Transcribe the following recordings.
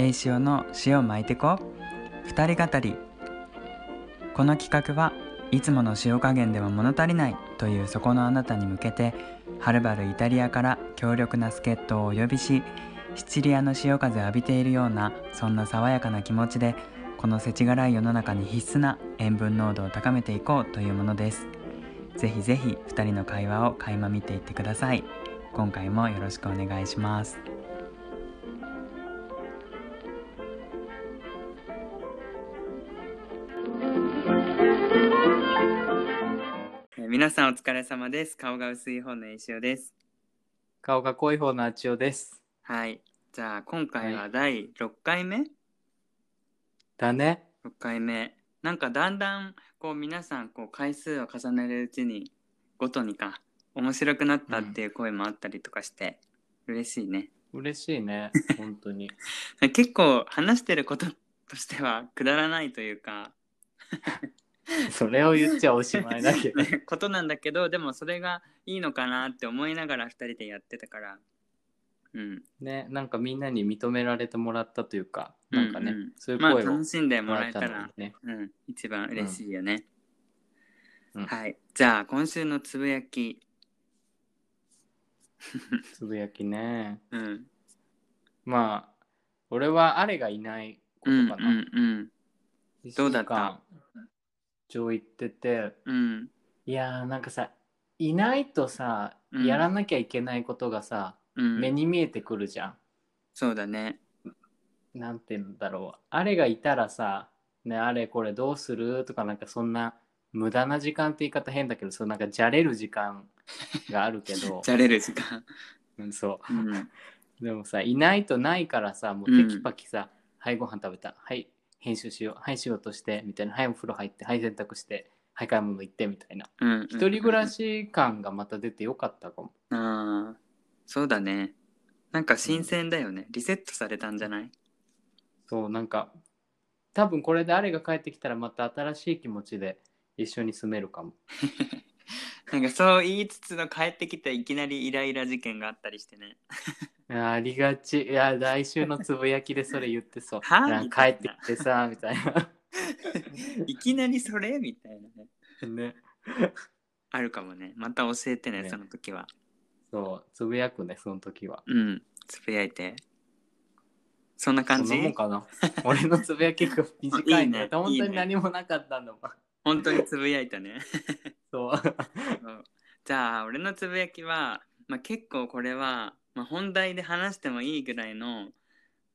栄潮の塩巻いてこ二人語り。この企画はいつもの塩加減では物足りない。というそこのあなたに向けてはるばるイタリアから強力な助っ人をお呼びしシチリアの潮風を浴びているようなそんな爽やかな気持ちでこの世知辛い世の中に必須な塩分濃度を高めていこうというものです。ぜひぜひ2人の会話を垣間見ていってください。今回もよろしくお願いします。皆さんお疲れ様です顔が薄い方の栄潮です顔が濃い方のあちおです。はいじゃあ今回は第6回目、だね。6回目なんかだんだんこう皆さんこう回数を重ねるうちにごとにか面白くなったっていう声もあったりとかして、嬉しいね嬉しいね。本当に。結構話してることとしてはくだらないというか それを言っちゃおしまいだけど。ね ことなんだけどでもそれがいいのかなって思いながら2人でやってたから。うん。ね、なんかみんなに認められてもらったというか、なんかね、うん。うんそういうまあ声を楽しんでももらえたらね。うん、一番嬉しいよね、うん。はい。じゃあ今週のつぶやき。つぶやきね。うん。まあ、俺はあれがいないこうんとかな。うんうんどうだった？上行ってて、うん。いやーなんかさ、いないとさ、うん。やらなきゃいけないことがさ、うん。目に見えてくるじゃん。そうだね。なんて言うんだろう。あれがいたらさ、ね、あれこれどうするとかなんかそんな無駄な時間って言い方変だけどそうなんかじゃれる時間があるけど。じゃれる時間。うんそう。ん。うでもさいないとないからさもうテキパキさ、はいご飯食べた。はい編集しようはい仕事してみたいな。はいお風呂入ってはい洗濯してはい買い物行ってみたいな。うん一人暮らし感がまた出てよかったかも。ああそうだね。なんか新鮮だよね、リセットされたんじゃない？そうなんか多分これであれが帰ってきたらまた新しい気持ちで一緒に住めるかも。なんかそう言いつつの帰ってきていきなりイライラ事件があったりしてね。いやありがち。いや、来週のつぶやきでそれ言ってそう。はな帰ってきてさ、みたいな。いきなりそれ？みたいなねね。あるかもねまた教えてねねその時はそう、つぶやくね、その時は。うんつぶやいてそんな感じ？そんかな。俺のつぶやきが短いね。いいね本当に何もなかったんだもん。本当につぶやいたね。そうじゃあ俺のつぶやきは、まあ、結構これは、まあ、本題で話してもいいぐらいの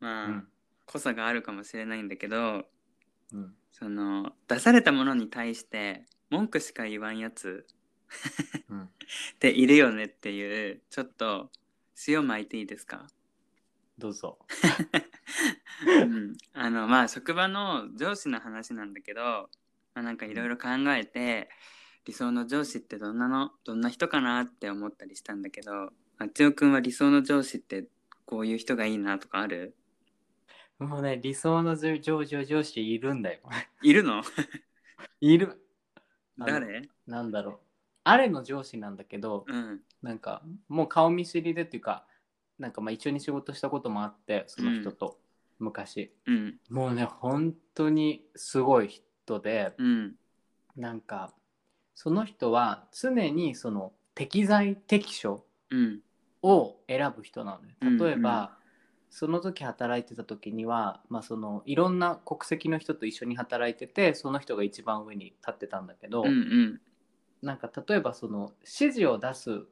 まあ、うん。濃さがあるかもしれないんだけどうん。その出されたものに対して文句しか言わんやつうん。っているよねっていうちょっと塩巻いていいですか、どうぞ。うん、あのまあ職場の上司の話なんだけど、まあ、なんかいろいろ考えて理想の上司ってどんなの？どんな人かな？って思ったりしたんだけどあっちおくんは理想の上司ってこういう人がいいなとかある？もうね、理想の上上上上司いるんだよ。いるの？いる。誰？なんだろう。あれの上司なんだけど、うんなんかもう顔見知りでっていうか、なんかまあ一緒に仕事したこともあって、その人と、昔。うんもうね本当にすごい人でうんなんかその人は常にその適材適所うんを選ぶ人なのねうん例えば、その時働いてた時には、まあ、そのいろんな国籍の人と一緒に働いててその人が一番上に立ってたんだけど、うんうん。なんか例えばその指示を出す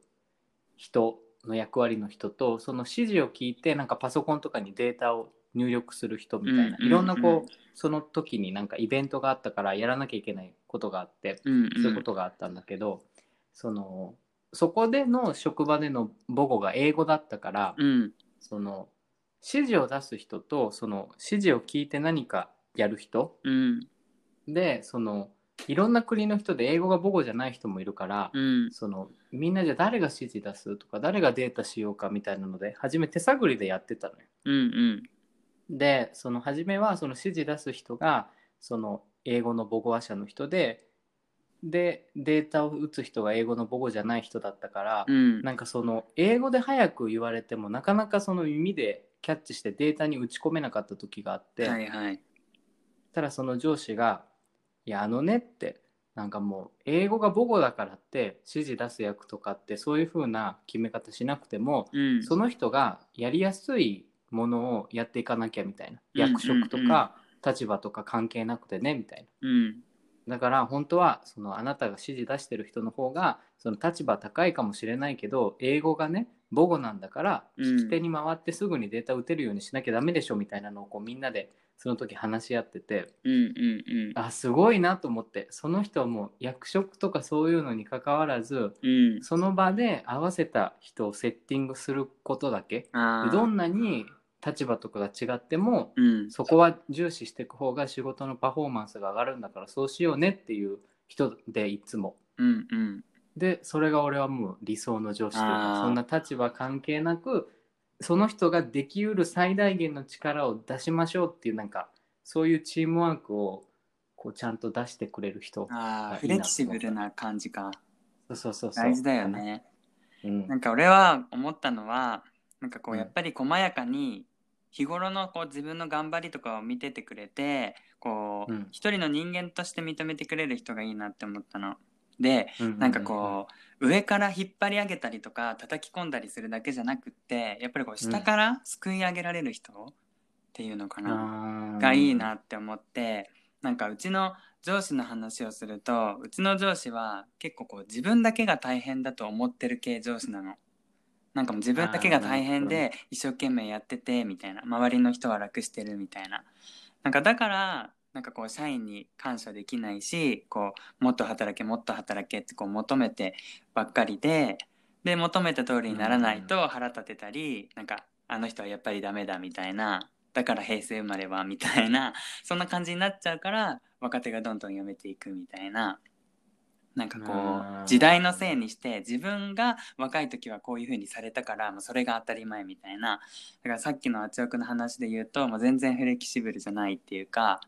人の役割の人とその指示を聞いてなんかパソコンとかにデータを入力する人みたいな、うんうんうん。いろんなこうその時になんかイベントがあったからやらなきゃいけないことがあって、うん。そういうことがあったんだけどそのそこでの職場での母語が英語だったから、うん。その指示を出す人とその指示を聞いて何かやる人うん。でそのいろんな国の人で英語が母語じゃない人もいるから、うん。そのみんなじゃあ誰が指示出すとか誰がデータしようかみたいなので初め手探りでやってたのよ。うんうん。でその初めはその指示出す人がその英語の母語話者の人ででデータを打つ人が英語の母語じゃない人だったから、うん。なんかその英語で早く言われてもなかなかその耳でキャッチしてデータに打ち込めなかった時があって、はいはい。ただその上司が「いやあのね」ってなんかもう英語が母語だからって指示出す役とかってそういう風な決め方しなくても、うん。その人がやりやすいものをやっていかなきゃみたいな。うん。役職とか立場とか関係なくてねみたいな。うんだから本当はそのあなたが指示出してる人の方がその立場高いかもしれないけど英語がね母語なんだからうん。聞き手に回ってすぐにデータ打てるようにしなきゃダメでしょみたいなのをこうみんなでその時話し合ってて。うんうんうん。あすごいなと思って。その人はもう役職とかそういうのに関わらずうん。その場で合わせた人をセッティングすることだけ。どんなに立場とかが違ってもうん。そこは重視していく方が仕事のパフォーマンスが上がるんだからそうしようねっていう人でいつも。うんうん。でそれが俺はもう理想の上司というあかー。そんな立場関係なくその人ができうる最大限の力を出しましょうっていうなんかそういうチームワークをこうちゃんと出してくれる人ああフレキシブルな感じか。そうそうそう。大事だよ、ね。うん。なんか俺は思ったのはなんかこううん。やっぱり細やかに日頃のこう自分の頑張りとかを見ててくれてこう、うん一人の人間として認めてくれる人がいいなって思ったの。でうんなんかこう上から引っ張り上げたりとか叩き込んだりするだけじゃなくってやっぱりこう下からすくい上げられる人っていうのかな、あーがいいなって思ってなんかうちの上司の話をするとうちの上司は結構こう自分だけが大変だと思ってる系上司なの。なんかもう自分だけが大変で一生懸命やっててみたいな。周りの人は楽してるみたいな。なんかだからなんかこう社員に感謝できないしこうもっと働けもっと働けってこう求めてばっかりでで求めた通りにならないと腹立てたりなんかあの人はやっぱりダメだみたいな。だから平成生まれはみたいな。そんな感じになっちゃうから若手がどんどん辞めていくみたいななんかこう時代のせいにして自分が若い時はこういう風にされたからもうそれが当たり前みたいな。だからさっきのあちおくの話で言うともう全然フレキシブルじゃないっていうか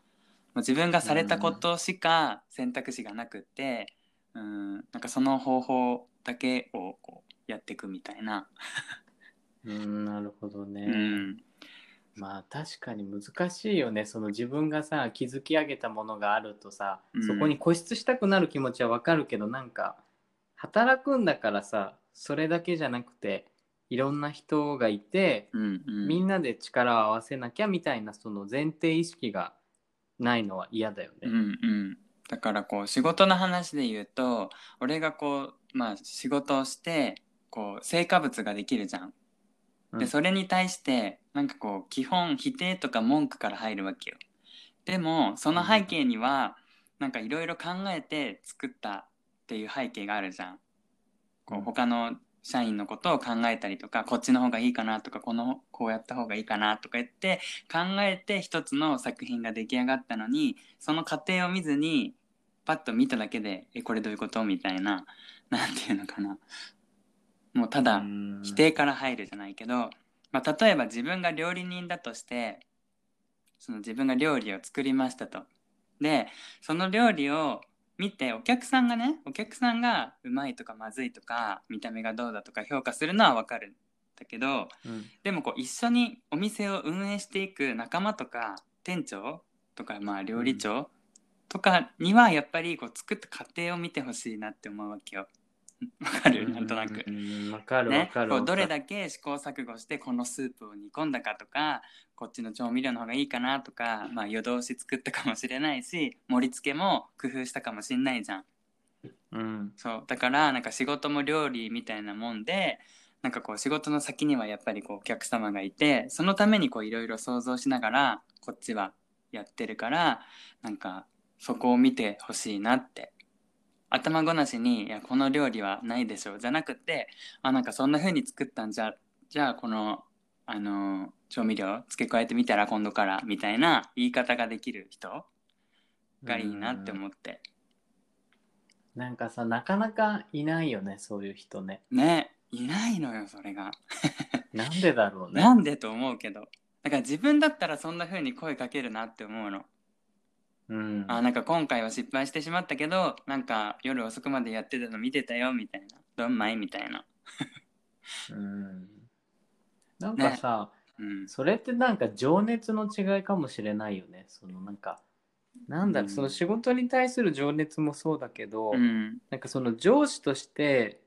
もう自分がされたことしか選択肢がなくってうんなんかその方法だけをこうやっていくみたいな。うんなるほどね、うんまあ確かに難しいよねその自分がさ築き上げたものがあるとさ、うんそこに固執したくなる気持ちはわかるけどなんか働くんだからさそれだけじゃなくていろんな人がいて、うんうんみんなで力を合わせなきゃみたいなその前提意識がないのは嫌だよね。うんうん、だからこう仕事の話で言うと俺がこうまあ仕事をしてこう成果物ができるじゃん。うんでそれに対してなんかこう基本否定とか文句から入るわけよ。でもその背景にはなんかいろいろ考えて作ったっていう背景があるじゃん。こううん他の社員のことを考えたりとかこっちの方がいいかなとかこのこうやった方がいいかなとか言って考えて一つの作品が出来上がったのにその過程を見ずにパッと見ただけで「えこれどういうこと?」みたいななんていうのかなもうただうん否定から入るじゃないけど、まあ、例えば自分が料理人だとしてその自分が料理を作りましたと。でその料理を見てお客さんがねお客さんがうまいとかまずいとか見た目がどうだとか評価するのはわかるんだけどうんでもこう一緒にお店を運営していく仲間とか店長とかまあ料理長とかにはやっぱりこう作った過程を見てほしいなって思うわけよ。わかる？なんとなく。うんわかる。わね、かるどれけだけ試行錯誤してこのスープを煮込んだかとかこっちの調味料の方がいいかなとか、まあ、夜通し作ったかもしれないし盛り付けも工夫したかもしれないじゃん。うん。そう。だからなんか仕事も料理みたいなもんでなんかこう仕事の先にはやっぱりこうお客様がいてそのためにこういろいろ想像しながらこっちはやってるからなんかそこを見てほしいなって頭ごなしに「いやこの料理はないでしょ」じゃなくてあなんかそんな風に作ったんじゃじゃあこのあの調味料付け加えてみたら今度からみたいな言い方ができる人がいいなって思って。なんかさなかなかいないよねそういう人ね。ねいないのよそれが。なんでだろうね。なんでと思うけど。だから自分だったらそんな風に声かけるなって思うの、うん。あなんか今回は失敗してしまったけどなんか夜遅くまでやってたの見てたよみたいな。どんまいみたいな。うん。なんかさ、うん。それってなんか情熱の違いかもしれないよね。そのなんか、なんだろう、うん。その仕事に対する情熱もそうだけど、うん。なんかその上司として、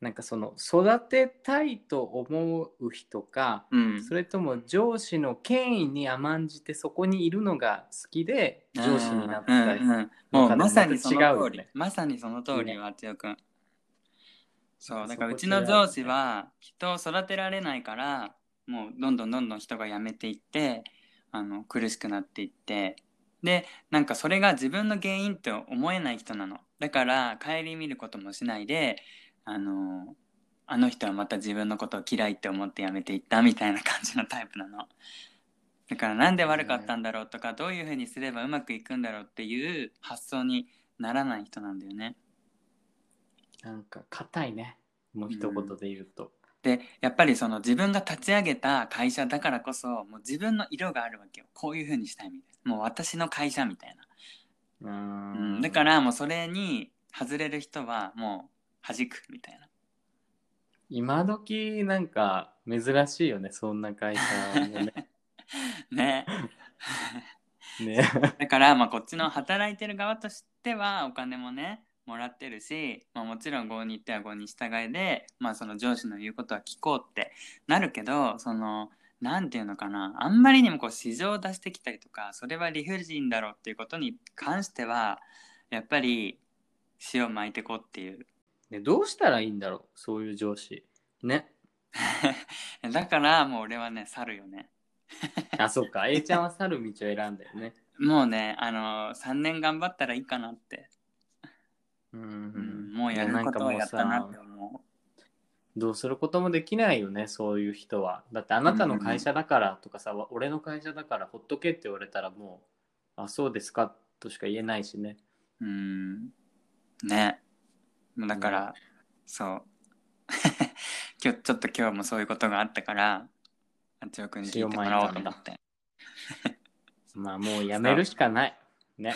なんかその育てたいと思う人か、うん。それとも上司の権威に甘んじてそこにいるのが好きで上司になったり、うんうんもうまさにその通り、まさにその通りよ、あつよくん。そう、だからうちの上司は人を育てられないから、もうどんどんどんどん人が辞めていって、あの苦しくなっていって、で、なんかそれが自分の原因って思えない人なの。だから顧みることもしないで、あの、あの人はまた自分のことを嫌いって思って辞めていったみたいな感じのタイプなの。だからなんで悪かったんだろうとか、どういうふうにすればうまくいくんだろうっていう発想にならない人なんだよね。なんか硬いね。もう一言で言うと、でやっぱりその自分が立ち上げた会社だからこそもう自分の色があるわけよ。こういうふうにしたいみたいな。もう私の会社みたいな、うん、だからもうそれに外れる人はもう弾くみたいな。今時なんか珍しいよねそんな会社もね。ね。ね。だからまあこっちの働いてる側としてはお金もねもらってるし、まあ、もちろん5に行っては5に従いで、まあ、その上司の言うことは聞こうってなるけどそのなんていうのかなあんまりにもこう市場を出してきたりとかそれは理不尽だろうっていうことに関してはやっぱり塩を巻いてこうっていうねどうしたらいいんだろうそういう上司。ね。だからもう俺はね去るよね。あそっか。A ちゃんは去る道を選んだよね。もうねあの3年頑張ったらいいかなって、うん、うんもうやることをやったなって思どうすることもできないよねそういう人は。だってあなたの会社だからとかさ、俺の会社だからほっとけって言われたらもうあそうですかとしか言えないしね。ううん。ねだから、そう。今日ちょっと今日もそういうことがあったからあつよくんに聞いてもらおうと思って。まあもうやめるしかない。ね。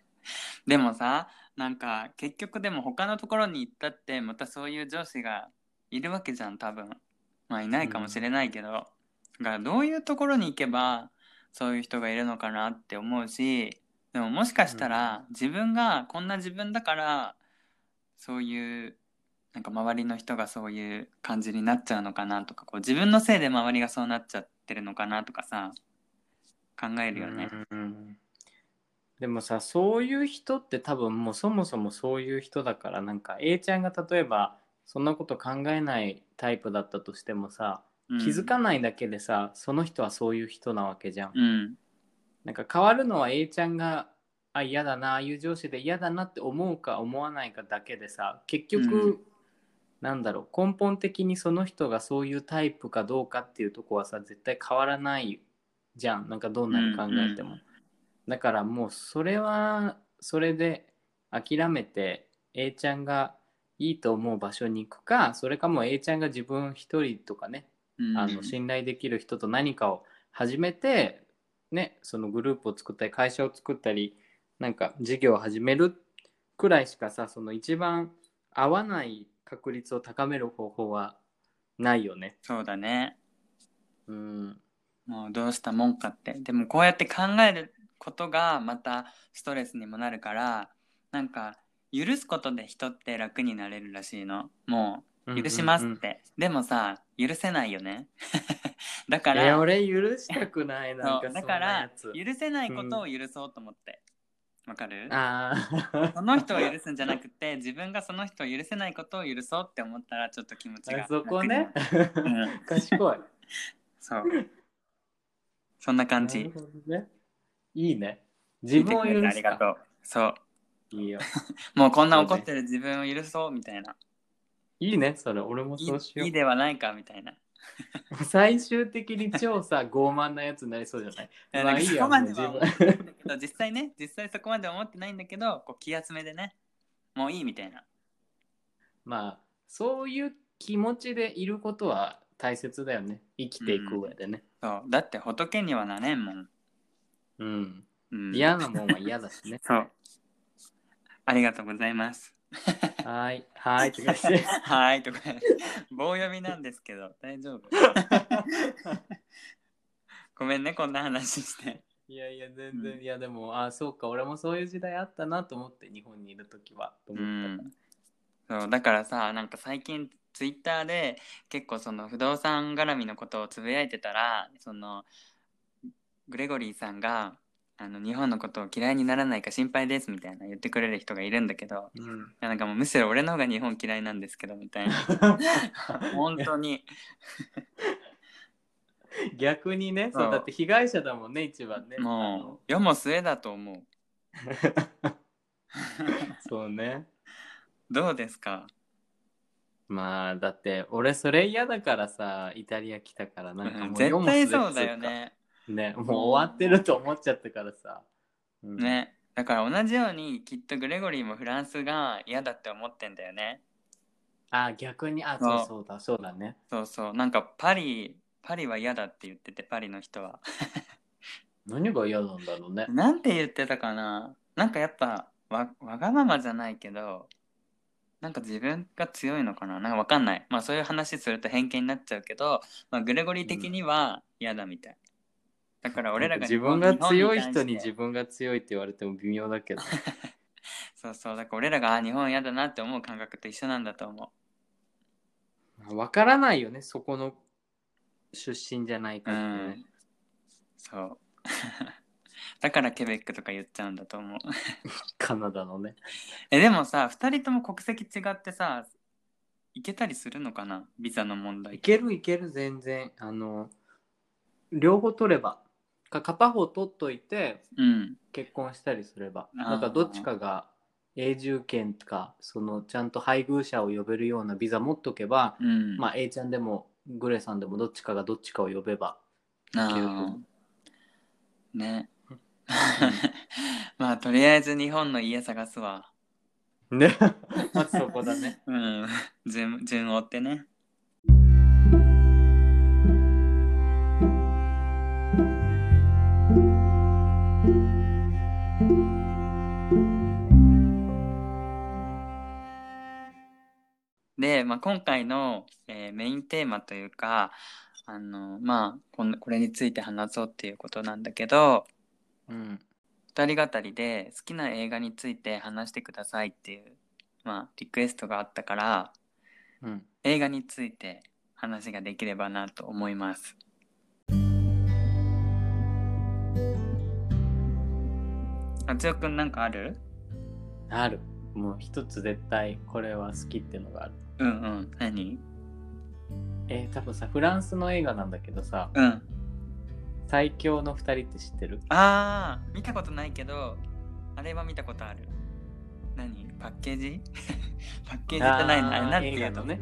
でもさなんか結局でも他のところに行ったってまたそういう上司がいるわけじゃん多分。まあいないかもしれないけど、だからどういうところに行けばそういう人がいるのかなって思うしでももしかしたら自分がこんな自分だからそういうなんか周りの人がそういう感じになっちゃうのかなとかこう自分のせいで周りがそうなっちゃってるのかなとかさ考えるよね。うんでもさそういう人って多分もうそもそもそういう人だからなんか A ちゃんが例えばそんなこと考えないタイプだったとしてもさうん気づかないだけでさ、その人はそういう人なわけじゃん。うんなんか変わるのは A ちゃんがあ嫌だなああいう上司で嫌だなって思うか思わないかだけでさ結局、うん。なんだろう根本的にその人がそういうタイプかどうかっていうとこはさ絶対変わらないじゃん。なんかどんなに考えても、うん。だからもうそれはそれで諦めて A ちゃんがいいと思う場所に行くかそれかもう A ちゃんが自分一人とかねうん。あの信頼できる人と何かを始めて、ね、そのグループを作ったり会社を作ったりなんか事業を始めるくらいしかさその一番合わない確率を高める方法はないよね。そうだね。うん、もうどうしたもんかって。でもこうやって考えることがまたストレスにもなるからなんか許すことで人って楽になれるらしいの。もう許しますって、でもさ許せないよね。だかえら俺許したくないなんかだから。許せないことを許そうと思ってわ、かる？あ その人を許すんじゃなくて自分がその人を許せないことを許そうって思ったらちょっと気持ちがあそこね。うん賢い。そうそんな感じね。いいね。自分を許すか。りがとうそういいよ。もうこんな怒ってる自分を許そうみたいな。いいね、それ。俺もいそうしよ。いういではないかみたいな。い最終的に超さ傲慢なやつになりそうじゃない？やまあいいや実際ね、実際そこまで思ってないんだけど、こう気休めでね、もういいみたいな。まあそういう気持ちでいることは大切だよね。生きていく上でね。そう。だって仏にはなれんもん。うん、うん、嫌なもんは嫌だしね。そう。ありがとうございます。はーい。はーい。とかして。はい。とか、棒読みなんですけど、大丈夫？ごめんねこんな話していやいや全然、うん。いやでもあそうか俺もそういう時代あったなと思って日本にいる時はとう思ったん。そうだからさなんか最近ツイッターで結構その不動産絡みのことをつぶやいてたらそのグレゴリーさんがあの日本のことを嫌いにならないか心配ですみたいな言ってくれる人がいるんだけどいうん。やなんかもうむしろ俺の方が日本嫌いなんですけどみたいな。本当に 逆にねそうだって被害者だもんね一番ね。もう世も末だと思う。そうね。どうですか？まあだって俺それ嫌だからさイタリア来たからなんかもう絶対そうだよね。ねもう終わってると思っちゃったからさ、うん。ね。だから同じようにきっとグレゴリーもフランスが嫌だって思ってんだよね。あ逆にあそうそうだそうだね。そうそう。なんかパリパリは嫌だって言っててパリの人は。何が嫌なんだろうね。なんて言ってたかな。なんかやっぱわわがままじゃないけどなんか自分が強いのかな。なんかわかんない。まあそういう話すると偏見になっちゃうけど、まあ、グレゴリー的には嫌だみたい、だから俺らが自分が強い人に自分が強いって言われても微妙だけど。そうそう。だから俺らがあ日本嫌だなって思う感覚と一緒なんだと思わからないよねそこの出身じゃないうかうらね。ん、そう。だからケベックとか言っちゃうんだと思う。カナダのね。えでもさ2人とも国籍違ってさ行けたりするのかな？ビザの問題。いけるいける全然。あの両方取れば。か片方取っといてうん。結婚したりすれば。なんかどっちかが永住権とかそのちゃんと配偶者を呼べるようなビザ持っとけば、うん。まあ A ちゃんでもグレさんでもどっちかがどっちかを呼べばあね。まあとりあえず日本の家探すわ。ね。まずそこだね。うん。順順を追ってねで、まあ、今回の、えーメインテーマというかあのまあこんこれについて話そうっていうことなんだけどうん2人語りで好きな映画について話してくださいっていう、まあ、リクエストがあったからうん映画について話ができればなと思います。あつよくんなんかある？ある。もう一つ絶対これは好きっていうのがある。うんうん。何？えー多分さフランスの映画なんだけどさうん。最強の二人って知ってる？あー見たことないけどあれは見たことある。何？パッケージ？パッケージじゃないな。あれなんていうの？映画のね。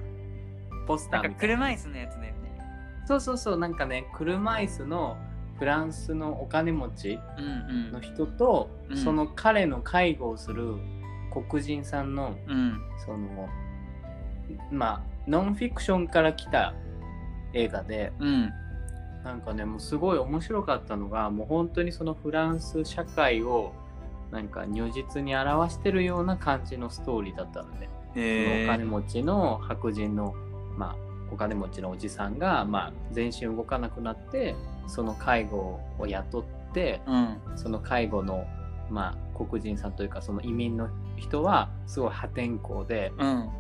ポスタなんかーみたいな。車椅子のやつだよね。そうそうそうなんかね車椅子のフランスのお金持ちうんの人と、うん。その彼の介護をする黒人さんのうんうん。そのまあノンフィクションから来た映画でうん。なんかねもうすごい面白かったのがもう本当にそのフランス社会をなんか如実に表してるような感じのストーリーだったので、そのへえお金持ちの白人の、まあ、お金持ちのおじさんが、まあ、全身動かなくなってその介護を雇ってうん。その介護の、まあ、黒人さんというかその移民の人はすごい破天荒でうん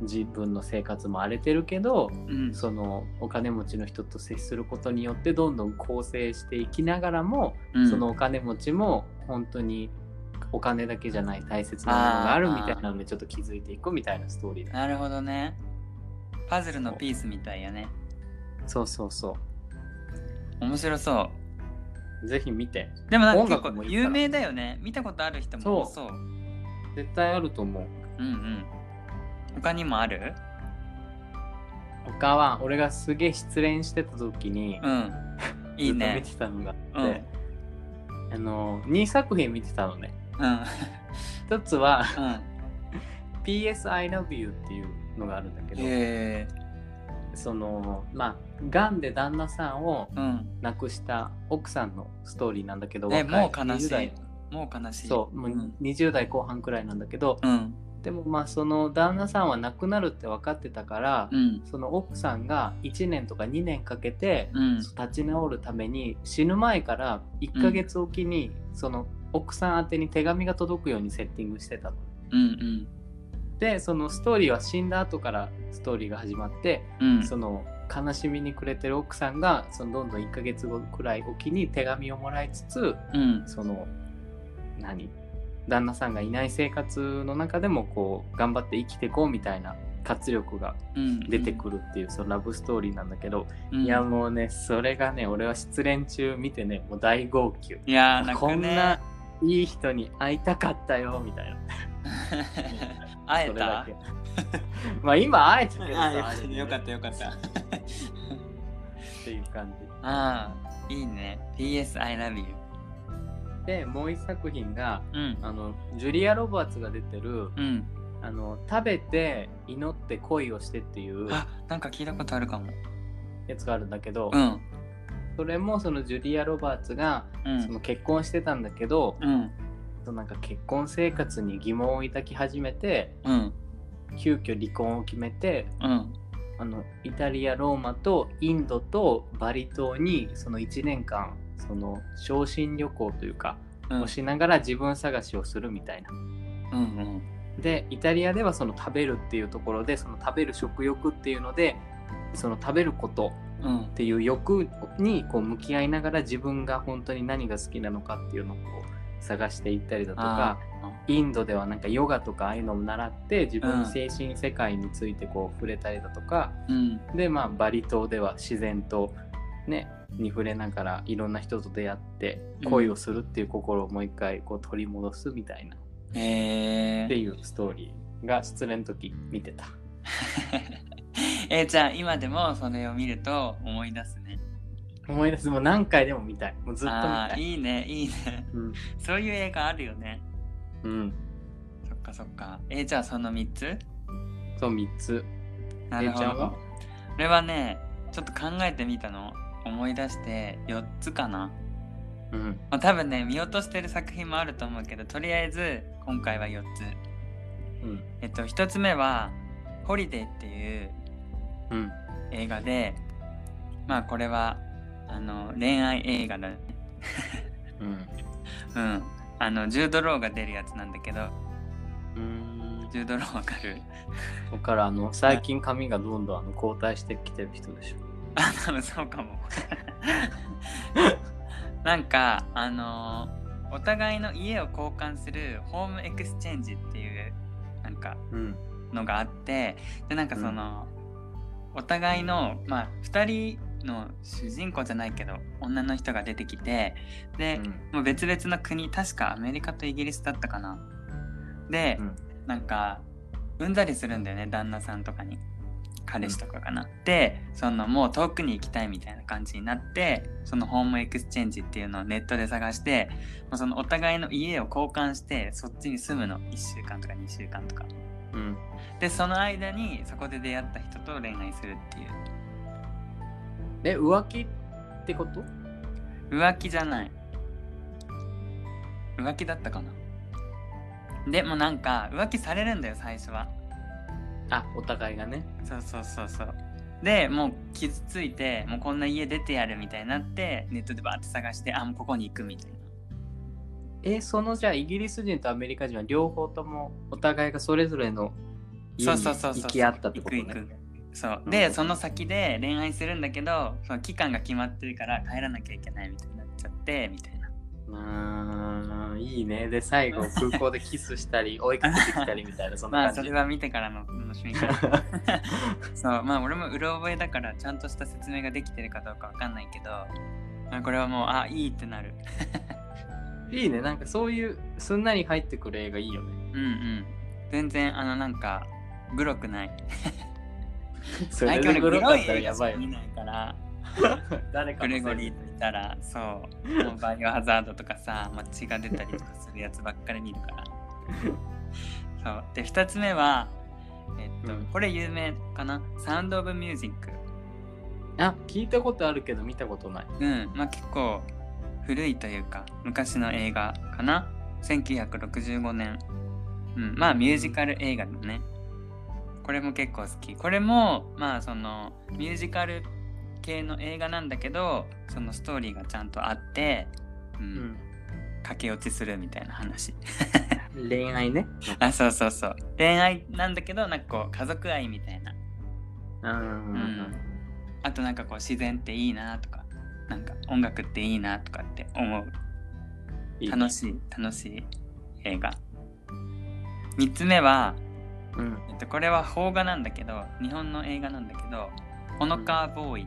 自分の生活も荒れてるけどうん。そのお金持ちの人と接することによってどんどん構成していきながらも、うん。そのお金持ちも本当にお金だけじゃない大切なものがあるみたいなのでちょっと気づいていくみたいなストーリーだ。なるほどね。パズルのピースみたいやね。そうそうそ面白そう。う。ぜひ見て。うでもなん音か結構有名だよね。見たことある人も多そう。絶対あると思う。うんうん他にもある？他は俺がすげえ失恋してた時に、うん。いいね。見てたのがあうん。って、あの2作品見てたのね。うん。一つはうん。PS I Love You っていうのがあるんだけど、そのまあがんで旦那さんをうん。亡くした奥さんのストーリーなんだけど、え若いもう悲し20代。いもう悲しい。そう、もううん。20代後半くらいなんだけど、うんでもまあその旦那さんは亡くなるって分かってたから、うん。その奥さんが1年とか2年かけてうん。立ち直るために死ぬ前から1ヶ月おきにその奥さん宛てに手紙が届くようにセッティングしてたの。うんでそのストーリーは死んだ後からストーリーが始まって、うん。うんその悲しみに暮れてる奥さんがそのどんどん1ヶ月後くらいおきに手紙をもらいつつうん。その何？旦那さんがいない生活の中でもこう頑張って生きていこうみたいな活力がうん。出てくるっていうそのラブストーリーなんだけど、うん。いやもうねそれがね俺は失恋中見てねもう大号泣。いやーなんかこんなねいい人に会いたかったよみたいな。会えそれだたけ。まあ今会えたけどさよかったよかった。っていう感じ。ああいいね。PS I love you でもう一作品がうん。あのジュリア・ロバーツが出てるうん。あの食べて祈って恋をしてっていうあなんか聞いたことあるかも。やつがあるんだけど、うん。それもそのジュリア・ロバーツがうそのん結婚してたんだけど、うん。なんか結婚生活に疑問を抱き始めてうん。急遽離婚を決めてうん。あのイタリア・ローマとインドとバリ島にその1年間その昇進旅行というか、うん。をしながら自分探しをするみたいな。うんでイタリアではその食べるっていうところでその食べる食欲っていうのでその食べることうん。っていう欲にこう向き合いながら自分が本当に何が好きなのかっていうのをこう探していったりだとかインドではなんかヨガとかああいうのを習って自分の精神世界についてこう触れたりだとか、うん。でまあバリ島では自然とねに触れながらいろんな人と出会って恋をするっていう心をもう一回こう取り戻すみたいな、へえっていうストーリーが失恋の時見てた。えーじゃあ今でもそれを見ると思い出すね。思い出す。もう何回でも見たい。もうずっと見あたい。ーいいねいいね。うん。そういう映画あるよね。うん、そっかそっか。えーじゃあその3つ？そう3つ。なるほど。えーちゃんは？これはねちょっと考えてみたの思い出して4つかな、うん。まあ、多分ね見落としてる作品もあると思うけどとりあえず今回は4つ。うん。えっと1つ目は「ホリデー」っていううん。映画でまあこれはあの恋愛映画だね。うん。うん。あのジュード・ローが出るやつなんだけどうん。ジュード・ローわかる？そこからあの最近髪がどんどんあの後退してきてる人でしょ。あ多分そうかも。なんかあのお互いの家を交換するホームエクスチェンジっていうなんかうんのがあってでなんかその、お互いのまあ2人の主人公じゃないけど女の人が出てきてで、もう別々の国確かアメリカとイギリスだったかな。で、うん。なんか産んだりするんだよね旦那さんとかに彼氏とかかな、でそのもう遠くに行きたいみたいな感じになってそのホームエクスチェンジっていうのをネットで探してもうそのお互いの家を交換してそっちに住むの1週間とか2週間とか。うん。でその間にそこで出会った人と恋愛するっていう。え浮気ってこと？浮気じゃない。浮気だったかな。でもなんか浮気されるんだよ最初はあお互いがね。そうそうそうそう。でもう傷ついてもうこんな家出てやるみたいになってネットでバーって探してあもうここに行くみたいな。えそのじゃあイギリス人とアメリカ人は両方ともお互いがそれぞれの家に行き合ったってことね。そう。うん。でその先で恋愛するんだけどその期間が決まってるから帰らなきゃいけないみたいになっちゃってみたいなうーんいいね。で最後 空港でキスしたり 追いかけてきたりみたいなそんまな感じ。あそれは見てからの楽しみ方 そうまあ俺もうろ覚えだからちゃんとした説明ができてるかどうかわかんないけど、まあ、これはもうあいいってなるいいね。なんかそういうすんなり入ってくる映画いいよね。うんうん全然あのなんかグロくないそれでグロかったらやばい見ないから誰かグレゴリーといたらそうもうバイオハザードとかさ、まあ、血が出たりとかするやつばっかり見るから。そう。で2つ目はえっと、うん。これ有名かな？サウンド・オブ・ミュージック。あ聞いたことあるけど見たことない。うん。まあ結構古いというか昔の映画かな？1965年。うん、まあミュージカル映画だね。これも結構好き。これもまあそのミュージカル系の映画なんだけどそのストーリーがちゃんとあって、うん。うん。駆け落ちするみたいな話。恋愛ね。あそうそうそう。恋愛なんだけどなんかこう家族愛みたいな。うんうん。うんあとなんかこう自然っていいなとかなんか音楽っていいなとかって思う。楽しい楽しい映画。3つ目は、うん。えっと、これは邦画なんだけど日本の映画なんだけど「ほのかボーイ」っ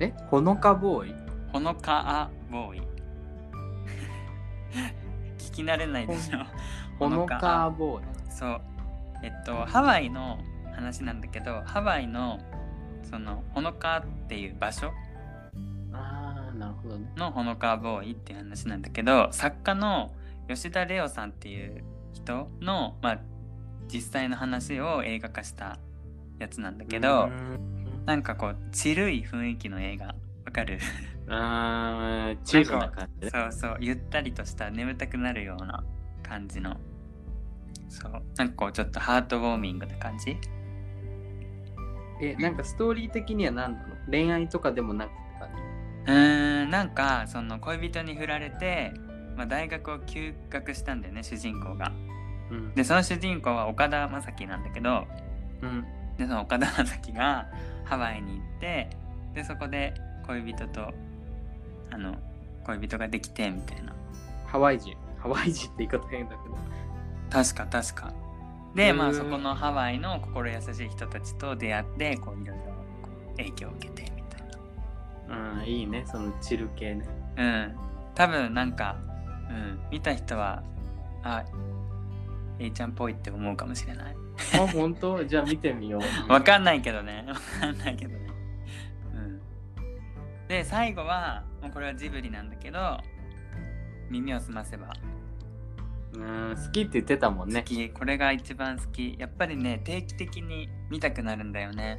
えほのかボーイ「ほのかボーイ」聞き慣れないでしょ。ほのかボーイ。そう。えっとハワイの話なんだけどハワイのそのほのかっていう場所ああなるほどね。のほのかボーイっていう話なんだけど作家の吉田レオさんっていう人の、まあ、実際の話を映画化したやつなんだけど、うんなんかこうちるい雰囲気の映画。わかる？あーチルな感じ？ねそうそう。ゆったりとした眠たくなるような感じの。そう。なんかこうちょっとハートウォーミングな感じ？えなんかストーリー的には何なの？恋愛とかでもなくて感じ？うーんなんかその恋人に振られて、まあ、大学を休学したんだよね主人公が。うん。でその主人公は岡田将生なんだけどうん。でその岡田将生がハワイに行ってでそこで恋人とあの恋人ができてみたいな。ハワイ人。ハワイ人って言い方変だけど。確か確か。でまあそこのハワイの心優しい人たちと出会ってこういろいろ影響を受けてみたいうんいいね。そのチル系ね。なうん。多分なんか、うん、見た人はあ A ちゃんっぽいって思うかもしれないあ本当？じゃあ見てみよう わかんないけどね。わかんないけどね。うん。で、最後は、もうこれはジブリなんだけど、耳をすませばうん好きって言ってたもんね好き。これが一番好き。やっぱりね、定期的に見たくなるんだよね。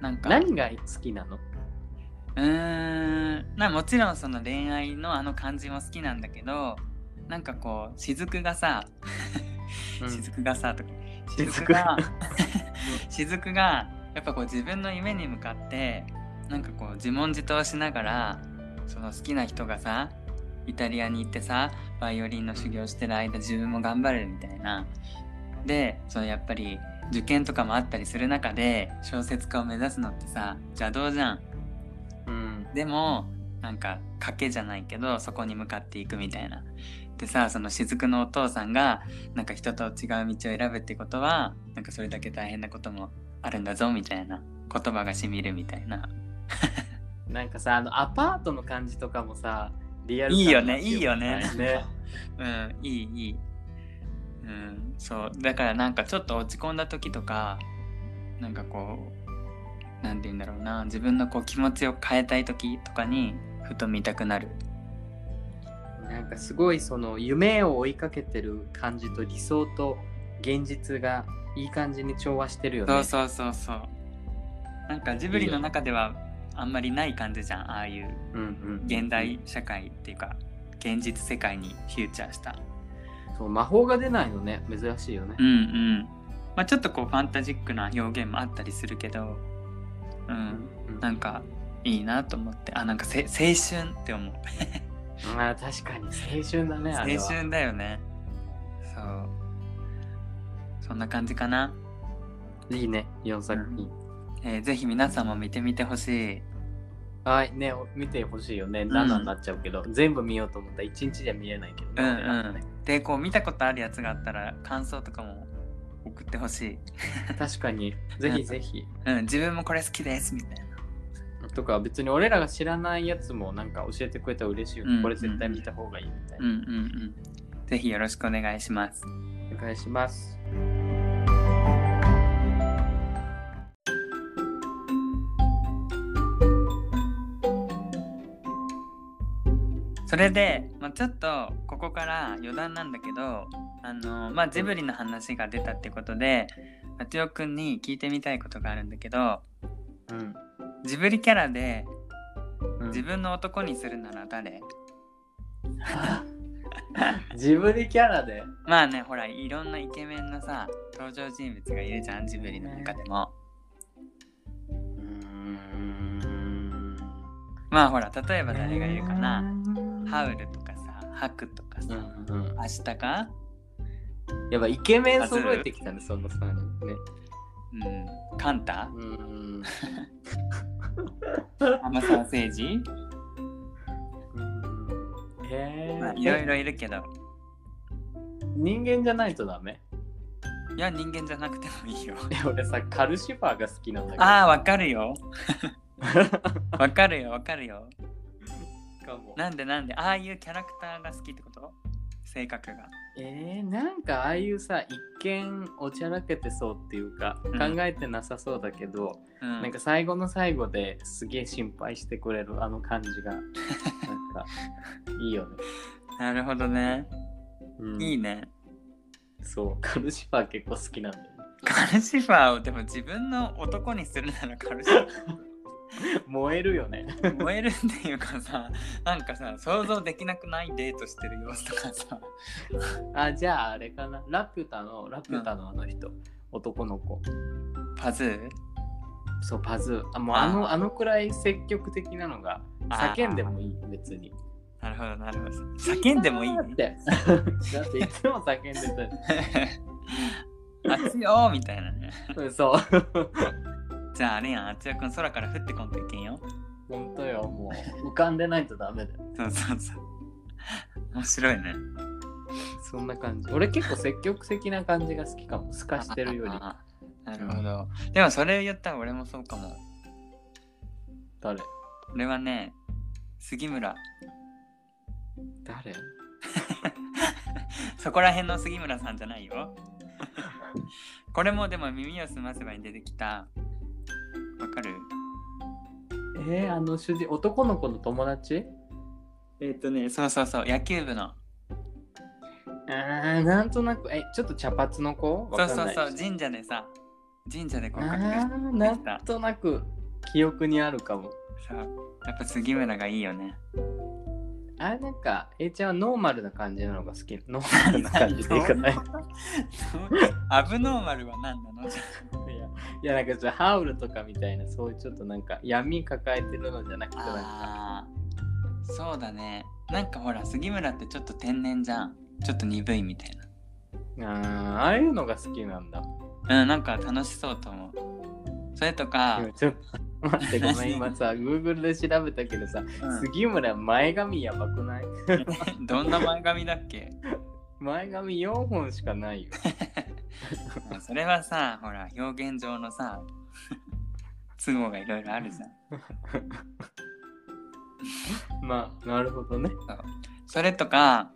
なんか、何が好きなの？うーん、なもちろんその恋愛のあの感じも好きなんだけど、なんかこう、雫がさ、うん 雫がさとか、雫雫 が雫がやっぱこう自分の夢に向かってなんかこう自問自答しながらその好きな人がさイタリアに行ってさバイオリンの修行してる間自分も頑張れるみたいな。でそのやっぱり受験とかもあったりする中で小説家を目指すのってさ邪道じゃん。うん。でもなんか賭けじゃないけどそこに向かっていくみたいな。でさその雫のお父さんがなんか人と違う道を選ぶってことはなんかそれだけ大変なこともあるんだぞみたいな言葉がしみるみたいな。なんかさあのアパートの感じとかもさリアル感いいよねがいいよねね うんいいいい。うんそうだからなんかちょっと落ち込んだ時とかなんかこうなんて言うんだろうな自分のこう気持ちを変えたい時とかにふと見たくなる。なんかすごいその夢を追いかけてる感じと理想と現実がいい感じに調和してるよね。そうそうそうそう。なんかジブリの中ではあんまりない感じじゃんああいう現代社会っていうか現実世界にフューチャーした。そう魔法が出ないのね珍しいよねうん。うん。まあちょっとこうファンタジックな表現もあったりするけど、うん、うんなんかいいなと思ってあなんかせ青春って思う。あー確かに青春だねあれは青春だよね。そう。そんな感じかな。いいね4作品、えーぜひ皆さんも見てみてほしい。はいね見てほしいよねん7になっちゃうけど、全部見ようと思ったら1日じゃ見れないけどね、うんうん。で、こう見たことあるやつがあったら感想とかも送ってほしい。確かにぜひぜひうん、自分もこれ好きですみたいな。とか別に俺らが知らないやつもなんか教えてくれたら嬉しいよね、うん。これ絶対見た方がいいみたいな、うん。うん。うん。ぜひよろしくお願いします。お願いします。それで、まあ、ちょっとここから余談なんだけど、あのまあ、ジブリの話が出たってことで、マチオくんに聞いてみたいことがあるんだけど、うん、ジブリキャラでうん。自分の男にするなら誰、ジブリキャラで？まあねほらいろんなイケメンなさ登場人物がいるじゃんジブリの中でも。うーん。まあほら例えば誰がいるかな？ハウルとかさハクとかさうんうんアシタカ？やっぱイケメン揃えてきたねその3人ねうん。カンタ？うーん天沢誠治へえまあいろいろいるけど。人間じゃないとダメ？いや人間じゃなくてもいいよ。え俺さカルシファーが好きなんだけど。ああ わかるよ。わかるよわかるよ。なんでなんで？ああいうキャラクターが好きってこと？性格が。えー、なんかああいうさ一見おちゃらけてそうっていうか、うん。考えてなさそうだけど、うん。なんか最後の最後ですげえ心配してくれるあの感じがなんか いいよね、なるほどね。うん。いいね。そうカルシファー結構好きなんだよね。カルシファーをでも自分の男にするならカルシファ 燃えるよね。ー燃えるっていうかさなんかさ想像できなくないデートしてる様子とかさ。あじゃああれかな。ラピュタのラピュタのあの人、男の子。パズー？そうパズー。あもうあのあのくらい積極的なのが叫んでもいい別に。なるほどなるほど。叫んでもいいだってだっていつも叫んであつ よーみたいなね。たそうじゃああれやん。あつよくん空から降ってこんといけんよ。本当よ。もう浮かんでないとダメだよ。そうそうそう。面白いね。そんな感じ。俺結構積極的な感じが好きかも。透かしてるより。あーなるほど。でもそれ言ったら俺もそうかも。誰？俺はね杉村。誰？そこら辺の杉村さんじゃないよ。これもでも耳を澄ませばに出てきたわかる？えー、あの主人男の子の友達？えっ、とねそうそうそう野球部の。あーなんとなくえちょっと茶髪の子？そうそうそう神社でさ神社でこあう格ーなんとなく記憶にあるかも。そうやっぱ杉村がいいよねあれなんか A ちゃんはノーマルな感じなのが好き。ノーマルな感じでいいかな。いアブノーマルは何なの？じゃいやいやなんかじゃハウルとかみたいなそういうちょっとなんか闇抱えてるのじゃなくてなんか。そうだね。なんかほら杉村ってちょっと天然じゃん。ちょっと鈍いみたいな。あーああいうのが好きなんだ。うんなんか楽しそうと思うそれとか、今ちょっと待ってごめん今さ Google で調べたけどさ、うん。杉村前髪やばくない？どんな前髪だっけ？前髪4本しかないよ。まあそれはさほら表現上のさ都合がいろいろあるじゃん。まあなるほどね。それとか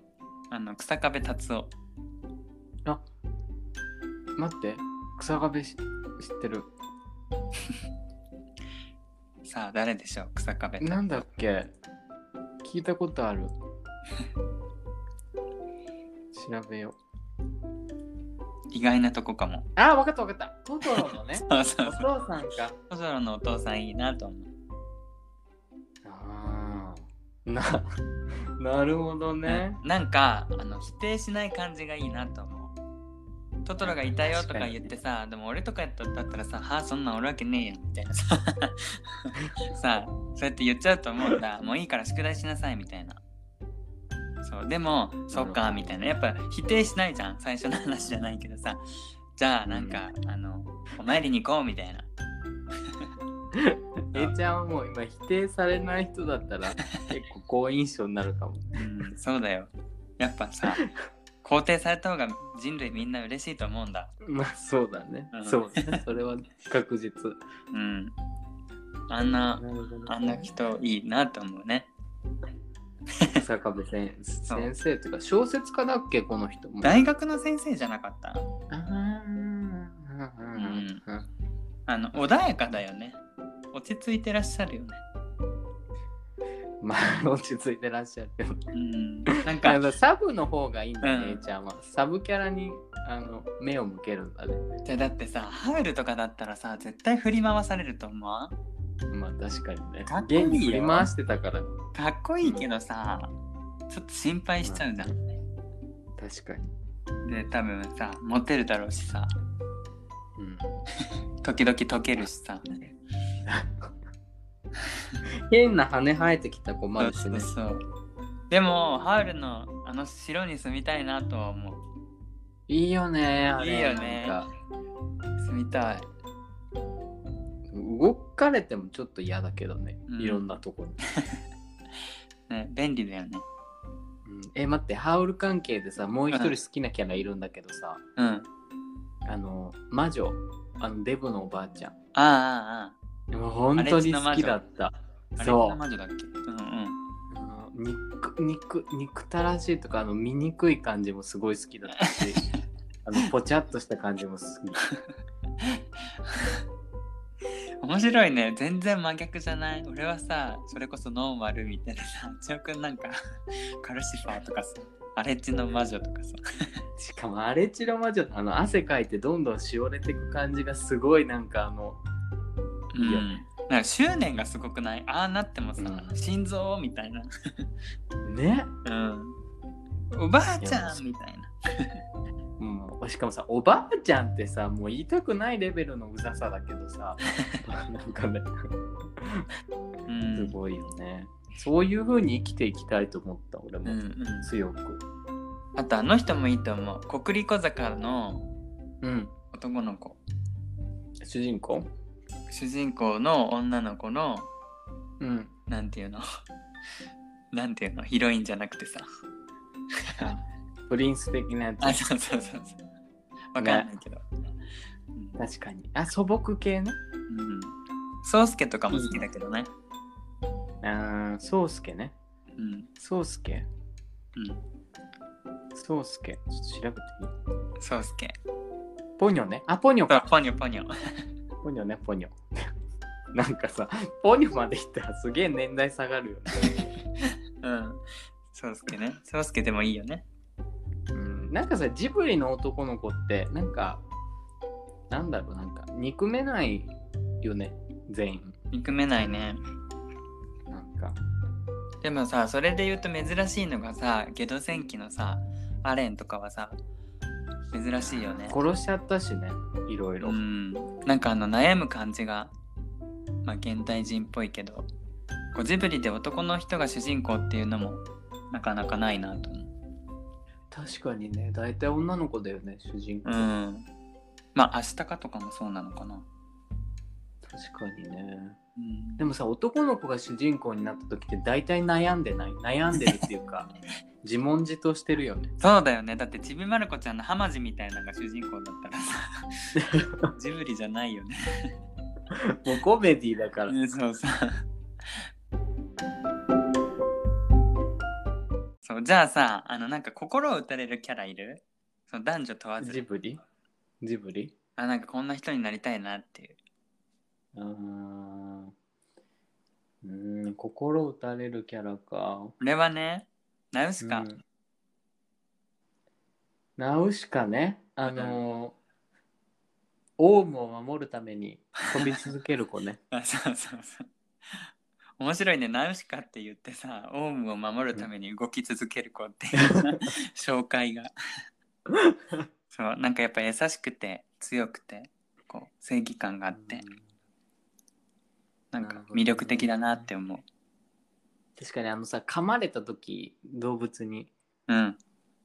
あの草壁達夫。待って草壁し知ってる さあ誰でしょう？草壁なんだっけ？聞いたことある。調べよう。意外なとこかも。あわかったわかった。トトロのね。そうそうお父さんか。トトロのお父さんいいなと思う。あー。な なるほどね、うんなんかあの否定しない感じがいいなと思うトトロがいたよとか言ってさでも俺とかやっただったらさはあそんなんおるわけねえやんみたいなさ。さあそうやって言っちゃうと思うんだ。もういいから宿題しなさいみたいな。そうでもそっかみたいな。やっぱ否定しないじゃん。最初の話じゃないけどさ。じゃあなんか、あのお参りに行こうみたいな。A ちゃんはもう今否定されない人だったら結構好印象になるかもうんそうだよ。やっぱさ肯定された方が人類みんな嬉しいと思うんだ。まあそうだね、うん。そう。ねそれは確実。うん。あんなあんな人いいなと思うね。坂部先先生っていうか小説家だっけこの人も。大学の先生じゃなかった？あー。うんうん。あの穏やかだよね。落ち着いてらっしゃるよねまあ落ち着いてらっしゃるけど。うん。なんあか サブの方がいいんだね、うん。A ちゃんは。サブキャラにあの目を向けるんだね。じゃあだってさハウルとかだったらさ絶対振り回されると思わんまあ確かにね。かっこいい振り回してたから。かっこいいけどさちょっと心配しちゃうじゃん、確かに。で多分さモテるだろうしさ。うん。時々溶けるしさ 変な羽生えてきた子もあるしね。そうそうでもハウルのあの城に住みたいなとは思う。いいよね、あれ。いいよね。住みたい。動かれてもちょっと嫌だけどね、うん。いろんなとこに。ね便利だよね。うん。え、待って、ハウル関係でさ、もう一人好きなキャラいるんだけどさ、うん。あの、魔女、あの、デブのおばあちゃん。ああああもう本当に好きだった。そう。魔女だっけうんう肉、肉、憎たらしいとか、あの、醜い感じもすごい好きだったし、あの、ぽちゃっとした感じも好き。面白いね全然真逆じゃない俺はさそれこそノーマルみたいなさ千代くんなんかカルシファーとかさアレッジの魔女とかさしかも、アレチロ魔女のあの、汗かいてどんどんしおれていく感じがすごいなんかあの、いいよ。うん。なんか執念がすごくない？ああなってもさ、うん。心臓みたいな。ね。うん。おばあちゃんみたいな。もうしかもさ、おばあちゃんってさ、もう言いたくないレベルのうざさだけどさ、なんかね、うん。すごいよね。そういう風に生きていきたいと思った、俺も、うんうん。強く。あとあの人もいいと思う。国立小坂のうん。男の子。主人公？主人公の女の子のうん。なんていうの？なんていうの？ヒロインじゃなくてさ プリンス的なやつ。あそうそうそうそうわかんないけど、確かに。あ、素朴系ね。うんうん、宗介とかも好きだけどねあー、そうすけね。うんそうすけうんそうすけ。ちょっと調べていい宗介ポニョね。あ、ポニョか。ポニョポニョポニョね、ポニョ。なんかさ、ポニョまで行ったらすげえ年代下がるよね。うん宗介ね宗介でもいいよねうん、なんかさ、ジブリの男の子って、なんか、なんだろう、なんか、憎めないよね、全員。憎めないねなんか、でもさそれで言うと珍しいのがさゲド戦記のさアレンとかはさ珍しいよね殺しちゃったしね、いろいろ。うんなんかあの悩む感じがまあ現代人っぽいけどこうジブリで男の人が主人公っていうのもなかなかないなと思う確かにね、大体女の子だよね、主人公。うんまあ明日かとかもそうなのかな、確かにね。うん、でもさ、男の子が主人公になった時って大体悩んでない？悩んでるっていうか、自問自答してるよね。そうだよね。だってちびまる子ちゃんのハマジみたいなのが主人公だったらさ ジブリじゃないよね。もうコメディだから。ねそうそう。そうじゃあさあのなんか心を打たれるキャラいる？その男女問わず。ジブリ？ジブリ？あなんかこんな人になりたいなっていううー。ん。うーん、心打たれるキャラか。俺はねナウシカ、うん。ナウシカね。あのーオウムを守るために飛び続ける子ね。あそうそうそう。面白いね。ナウシカって言ってさオウムを守るために動き続ける子っていう 紹介が。そう。なんかやっぱ優しくて強くてこう正義感があってなんか魅力的だなって思う確かにあのさ、噛まれた時、動物にうん、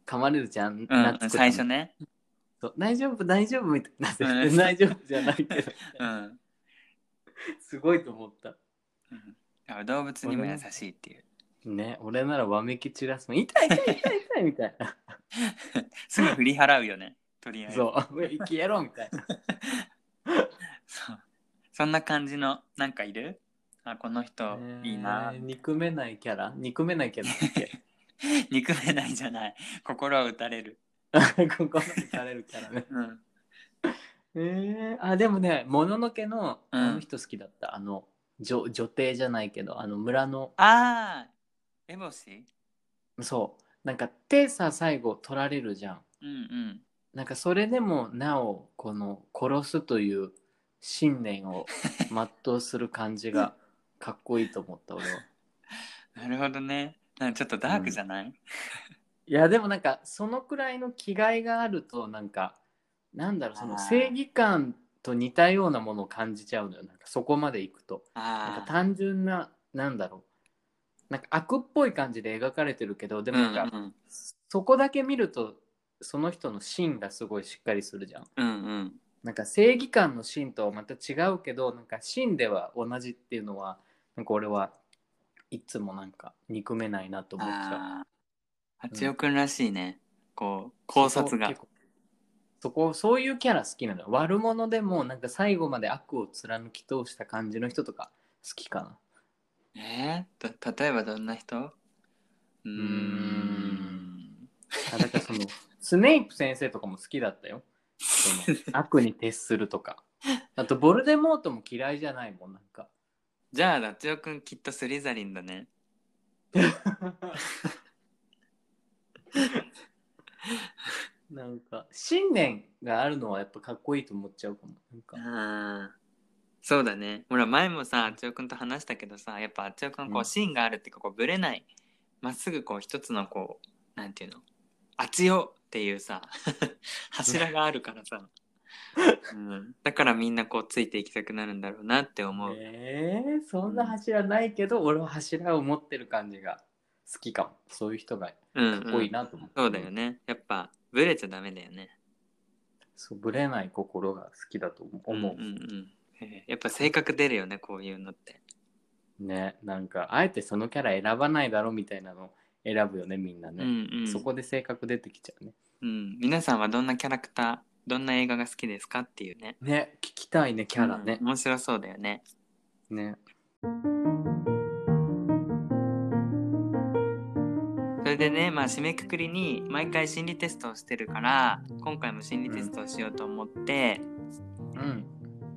噛まれるじゃん。うん、最初ね。ねそう大丈夫、大丈夫みたいな。うん大丈夫じゃないけど。うん、すごいと思った。うん、動物にも優しいっていうね、俺ならわめき散らすもん。痛い痛い痛い痛いみたいな。すぐ振り払うよねとりあえずそう、生きやろうみたいな。そうそんな感じのなんかいる？あこの人いいな、えー憎めないキャラ？憎めないキャラ 憎めないじゃない。心を打たれる。ここまでされるキャラね。うん。えー、あ、でもね、もののけのうん。あの人好きだった。あの、女女帝じゃないけど、あの村の、ああエボシ？そう、なんか手さ、最後取られるじゃん。うんうん。なんかそれでもなお、この殺すという信念を全うする感じが かっこいいと思った、俺は。なるほどね。なんかちょっとダークじゃない、いやでもなんかそのくらいの気概があるとなんかなんだろうその正義感と似たようなものを感じちゃうのよ。なんかそこまでいくと。なんかあ単純ななんだろう。なんか悪っぽい感じで描かれてるけどでもなんか、うんうん。そこだけ見るとその人の芯がすごいしっかりするじゃん。うんうんなんか正義感の芯とはまた違うけどなんか芯では同じっていうのはなんか俺はいつもなんか憎めないなと思っちゃう。八代くんらしいね、こう考察が。そこそういうキャラ好きなのよ。悪者でもなんか最後まで悪を貫き通した感じの人とか好きかな。えー、と例えばどんな人？うーん。あだからそのスネイプ先生とかも好きだったよその悪に徹するとか。あとボルデモートも嫌いじゃないもんなんか。じゃあダチョウくんきっとスリザリンだね。なんか信念があるのはやっぱかっこいいと思っちゃうかも。なんか。ああそうだね。ほら前もさあっちおくんと話したけどさやっぱあっちおくんこううん。芯があるっていうかこうぶれない。まっすぐこう一つのこうなんていうの？あつよっていうさ 柱があるからさ、うん、だからみんなこうついていきたくなるんだろうなって思う、えー、そんな柱ないけど俺は柱を持ってる感じが好きかも。そういう人がうんかっこいいなと思って、そうだよね。やっぱぶれちゃダメだよね。そうぶれない心が好きだと思う、うんうんうん。へえやっぱ性格出るよねこういうのって。ねなんかあえてそのキャラ選ばないだろみたいなの選ぶよねみんなね、うんうん。そこで性格出てきちゃうね。うん、皆さんはどんなキャラクターどんな映画が好きですかっていうね。ね聞きたいねキャラね。うん、面白そうだよね。ね。それでねまあ締めくくりに毎回心理テストをしてるから今回も心理テストをしようと思って、うん。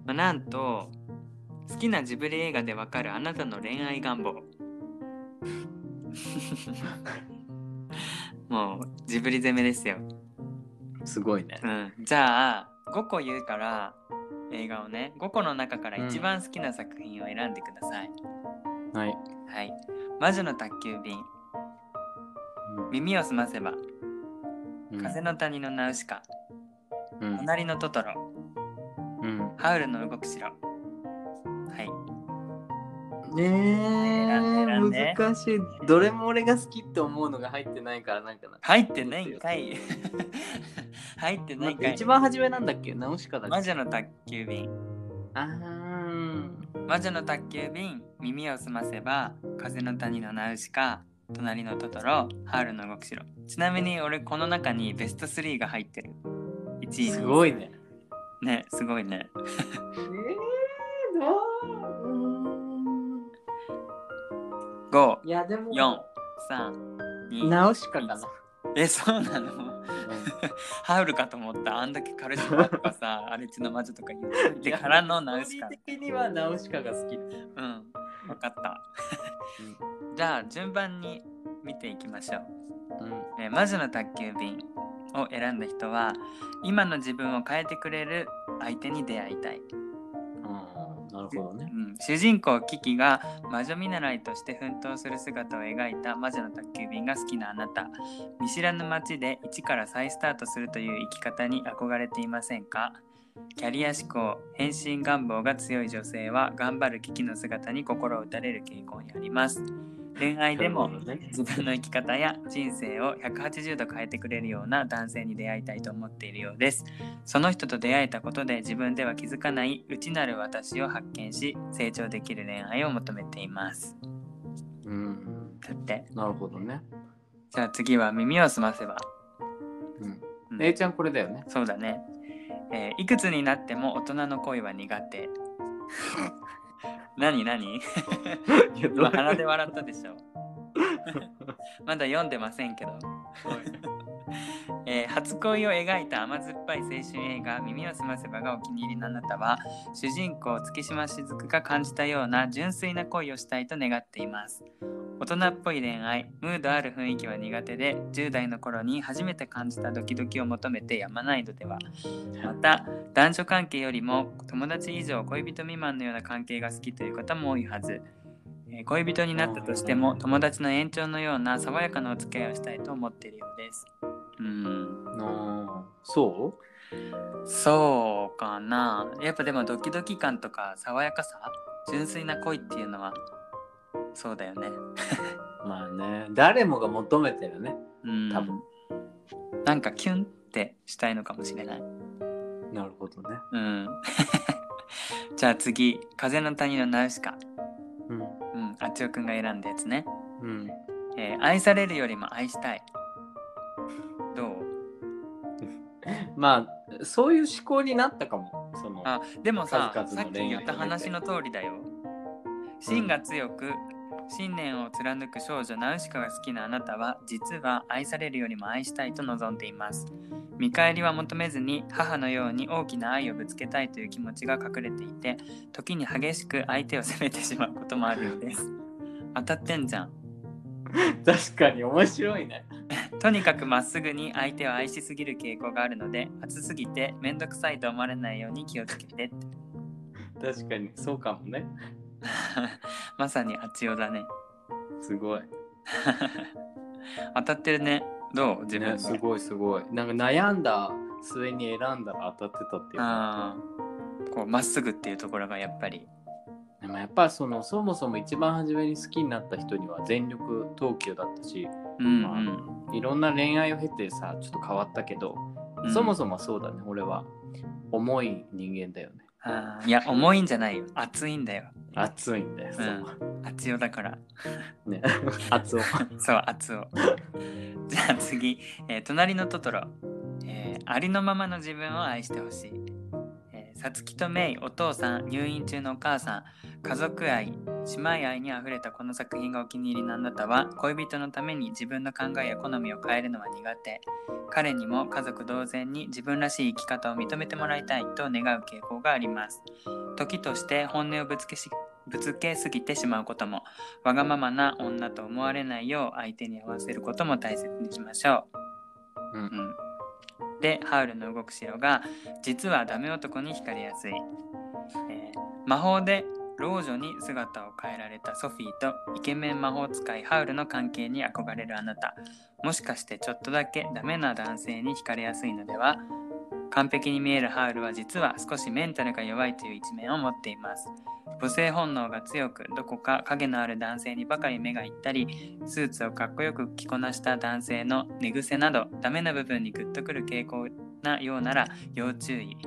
まあ、なんと好きなジブリ映画でわかるあなたの恋愛願望 もうジブリ攻めですよ、すごいね。うん、じゃあ5個言うから映画をね5個の中から一番好きな作品を選んでください、はい、はい。魔女の宅急便。耳をすませば。うん。風の谷のナウシカ。うん。隣のトトロ。うん。ハウルの動く城はいね。え難しい。どれも俺が好きって思うのが入ってないからなんかな。入ってないんかい。入ってなないんかい。か一番初めなんだっけ？ナウシカだっけ？魔女の宅急便。あー。魔女の宅急便耳をすませば風の谷のナウシカ隣のトトロハウルの動く城ちなみに俺この中にベスト3が入ってる。1位にすごいね。ねすごいね。えー、5いやでも4 3 2ナウシカかな、えそうなの？ハウルかと思った。あんだけカルシファーとかさ 荒地の魔女とか言って。からのナウシカ個人的にはナウシカが好き。うん。分かった。じゃあ順番に見ていきましょう。うん。えー魔女の宅急便を選んだ人は今の自分を変えてくれる相手に出会いたい、なるほどね。うん、主人公キキが魔女見習いとして奮闘する姿を描いた魔女の宅急便が好きなあなた。見知らぬ街で一から再スタートするという生き方に憧れていませんか？キャリア志向変身願望が強い女性は頑張るキキの姿に心を打たれる傾向にあります。恋愛でも自分の生き方や人生を180度変えてくれるような男性に出会いたいと思っているようです。その人と出会えたことで自分では気づかない内なる私を発見し成長できる恋愛を求めています。うん。だって。なるほどね。じゃあ次は耳を澄ませば、うん。うん。A ちゃんこれだよね。そうだね、えーいくつになっても大人の恋は苦手 何何？鼻で笑ったでしょ。まだ読んでませんけど えー初恋を描いた甘酸っぱい青春映画「耳をすませば」がお気に入りのあなたは主人公月島しずくが感じたような純粋な恋をしたいと願っています。大人っぽい恋愛ムードある雰囲気は苦手で10代の頃に初めて感じたドキドキを求めてやまないのでは。また男女関係よりも友達以上恋人未満のような関係が好きという方も多いはず。恋人になったとしても友達の延長のような爽やかなお付き合いをしたいと思っているようです。うん。あ。ーそそうかな。やっぱでもドキドキ感とか爽やかさ純粋な恋っていうのはそうだよね。う まあね。誰もが求めてるね。うん。多分。なんかキュンってしたいのかもしれない。なるほどね。うん。じゃあ次風の谷のナウシカ。うん。うんあつよくんが選んだやつね、うん。えー愛されるよりも愛したいまあそういう思考になったかもそのあでもささっき言った話の通りだよ。芯が強く信念を貫く少女ナウシカが好きなあなたは実は愛されるよりも愛したいと望んでいます。見返りは求めずに母のように大きな愛をぶつけたいという気持ちが隠れていて時に激しく相手を責めてしまうこともあるようです。当たってんじゃん。確かに面白いねとにかくまっすぐに相手を愛しすぎる傾向があるので熱すぎてめんどくさいと思われないように気をつけて。確かにそうかもね。まさにあちよだね。すごい。当たってるね。どう？自分ね、すごいすごい。なんか悩んだ末に選んだら当たってたっていうああこうまっすぐっていうところがやっぱり。でもやっぱそのそもそも一番初めに好きになった人には全力投球だったしうんまいろんな恋愛を経てさちょっと変わったけど、うん。そもそもそうだね俺は。重い人間だよね。いや重いんじゃないよ。熱いんだよ。熱いんだよ、う。ん。熱よだから。ね。熱を。そう熱を。じゃあ次、えー隣のトトロ、えーありのままの自分を愛してほしい。えーさつきとメイお父さん入院中のお母さん家族愛姉妹愛にあふれたこの作品がお気に入りのあなたは恋人のために自分の考えや好みを変えるのは苦手。彼にも家族同然に自分らしい生き方を認めてもらいたいと願う傾向があります。時として本音をぶつけしぶつけすぎてしまうこともわがままな女と思われないよう相手に合わせることも大切にしましょう。うんうん、でハウルの動く城が実はダメ男に惹かれやすい、えー魔法で老女に姿を変えられたソフィーとイケメン魔法使いハウルの関係に憧れるあなた。もしかしてちょっとだけダメな男性に惹かれやすいのでは？完璧に見えるハウルは実は少しメンタルが弱いという一面を持っています。母性本能が強くどこか影のある男性にばかり目がいったりスーツをかっこよく着こなした男性の寝癖などダメな部分にグッとくる傾向なようなら要注意、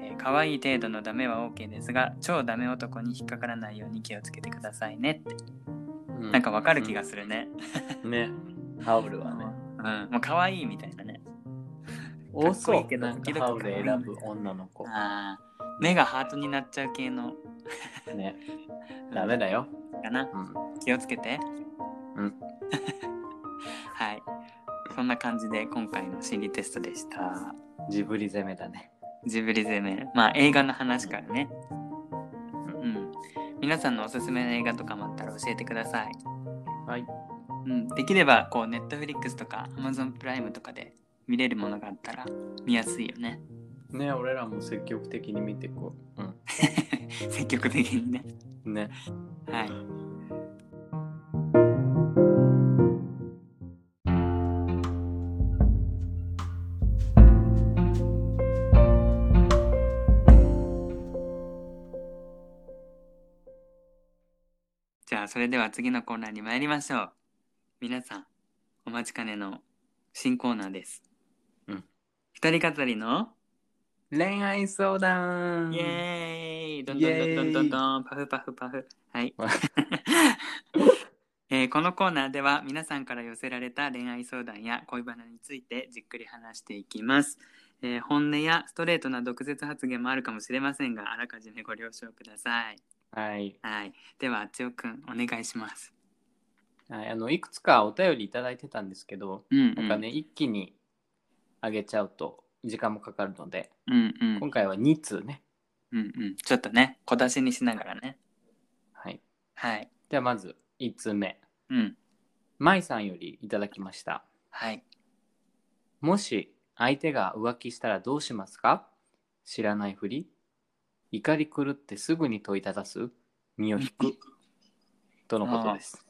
えー、可愛い程度のダメは OK ですが超ダメ男に引っかからないように気をつけてくださいねって。うなんかわかる気がするね、うんね。ハウルはね。うん、もう可愛いみたいなね多そかっこいいうけどなんか時々ハウル選ぶ女の子。あー。目がハートになっちゃう系の。ね。ダメだよ、かな。うん、気をつけて。うん。はい。そんな感じで今回の心理テストでした。ジブリ攻めだね。ジブリ攻め。まあ映画の話からね。うん。皆さんのおすすめの映画とかもあったら教えてください。はい。うん。できればこうネットフリックスとか Amazon プライムとかで見れるものがあったら見やすいよね。ね俺らも積極的に見ていこう、積極的にね。うん、ね。はい。じゃあそれでは次のコーナーに参りましょう。皆さんお待ちかねの新コーナーです。うん二人語りの？恋愛相談。イエーイ。どんどんどんどんどんどん。パフパフパフ。はい、えーこのコーナーでは皆さんから寄せられた恋愛相談や恋バナについてじっくり話していきます、えー本音やストレートな毒舌発言もあるかもしれませんがあらかじめご了承ください。はい、はい。ではあちおくんお願いします。はい、あのいくつかお便りいただいてたんですけど、うん、うん、なんかね一気にあげちゃうと時間もかかるので。うんうん。今回は2通ね。うんうん。ちょっとね小出しにしながらね。はい。はい。ではまず1通目。うん。まいさんよりいただきました。はい。もし相手が浮気したらどうしますか？知らないふり。怒り狂ってすぐに問いただす。身を引く。とのことです。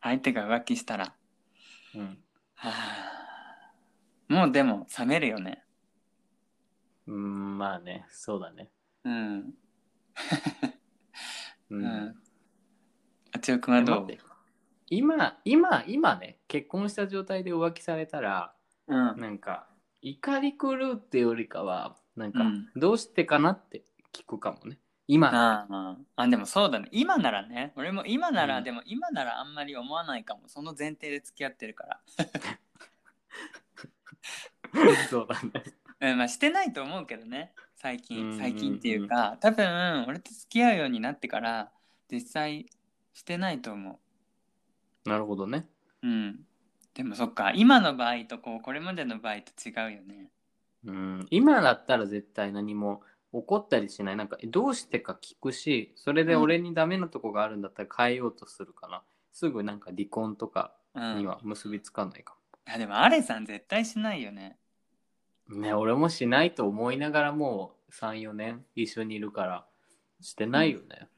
相手が浮気したら。うん。はあもうでも冷めるよね。うん、まあね、そうだね。うん。う うんん。あつよくんはどう？今、今、今ね、結婚した状態で浮気されたら、うん。なんか、怒り狂うってよりかは、なんかうん、どうしてかなって聞くかもね。今、あああでもそうだね今ならね俺も今なら、うんでも今ならあんまり思わないかもその前提で付き合ってるから そうだね。うんまあしてないと思うけどね。最近。最近っていうか多分俺と付き合うようになってから実際してないと思なるほどね。ううん。でもそっか今の場合とこうこれまでの場合と違うよね。うん、今だったら絶対何も怒ったりしない。なんか、どうしてか聞くし、それで俺にダメなとこがあるんだったら変えようとするかな。すぐなんか離婚とかには結びつかないかやでもアレさん絶対しないよね。も。ね、俺もしないと思いながらもう3、4年一緒にいるから、してないよね。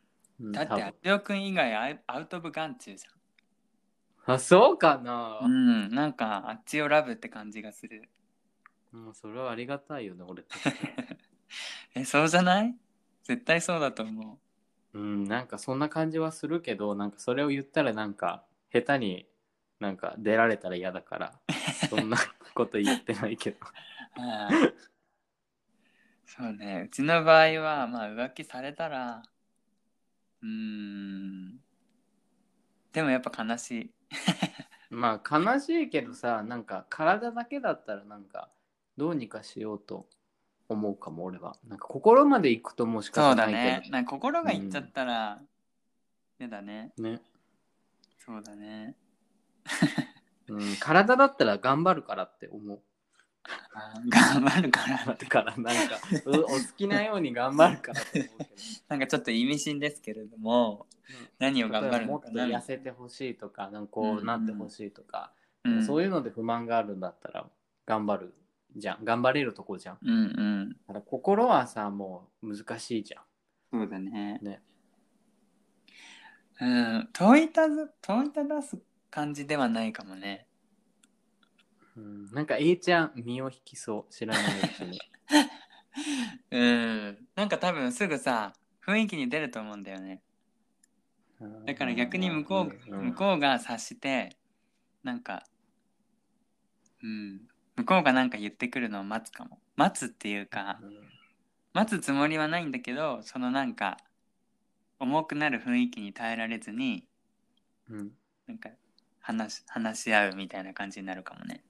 うんだって多分。あつよくん以外アウト・オブ・眼中じあ、そうかな。ゃんうんなんかあっちをラブって感じがする。もうそれはありがたいよね、俺。えそうじゃない？絶対そうだと思うん、なんかそんな感じはするけど、なんかそれを言ったらなんか下手になんか出られたら嫌だから、そんなこと言ってないけど。そうねうちの場合はまあ浮気されたらうーんでもやっぱ悲しい まあ悲しいけどさ、なんか体だけだったらなんかどうにかしようと思うかも俺は。なんか心まで行くともう仕そうだ方ないけねなんか心がいっちゃったら嫌だ。ね。そうだねうん、体だったら頑張るからって思う。頑張るからだからなんかう お好きなように頑張るからって思うけど。なんかちょっと意味深ですけれども何を例えば頑張るもっとのかな痩せてほしいとか、なんかこうなってほしいとか、うんそういうので不満があるんだったら頑張るじゃん。頑張れるとこじゃん。うんうんだから心はさ、もう難しいじゃん。そうだねね。うん問いたず問いただす感じではないかもね。うん、なんか A ちゃん身を引きそう。知らないうちに。うん。なんか多分すぐさ雰囲気に出ると思うんだよね。だから逆に向こう,、ん。向こうが察してなんかうん。向こうがなんか言ってくるのを待つかも。待つっていうか待つつもりはないんだけどそのなんか重くなる雰囲気に耐えられずにうん。なんか話し話し合うみたいな感じになるかもね。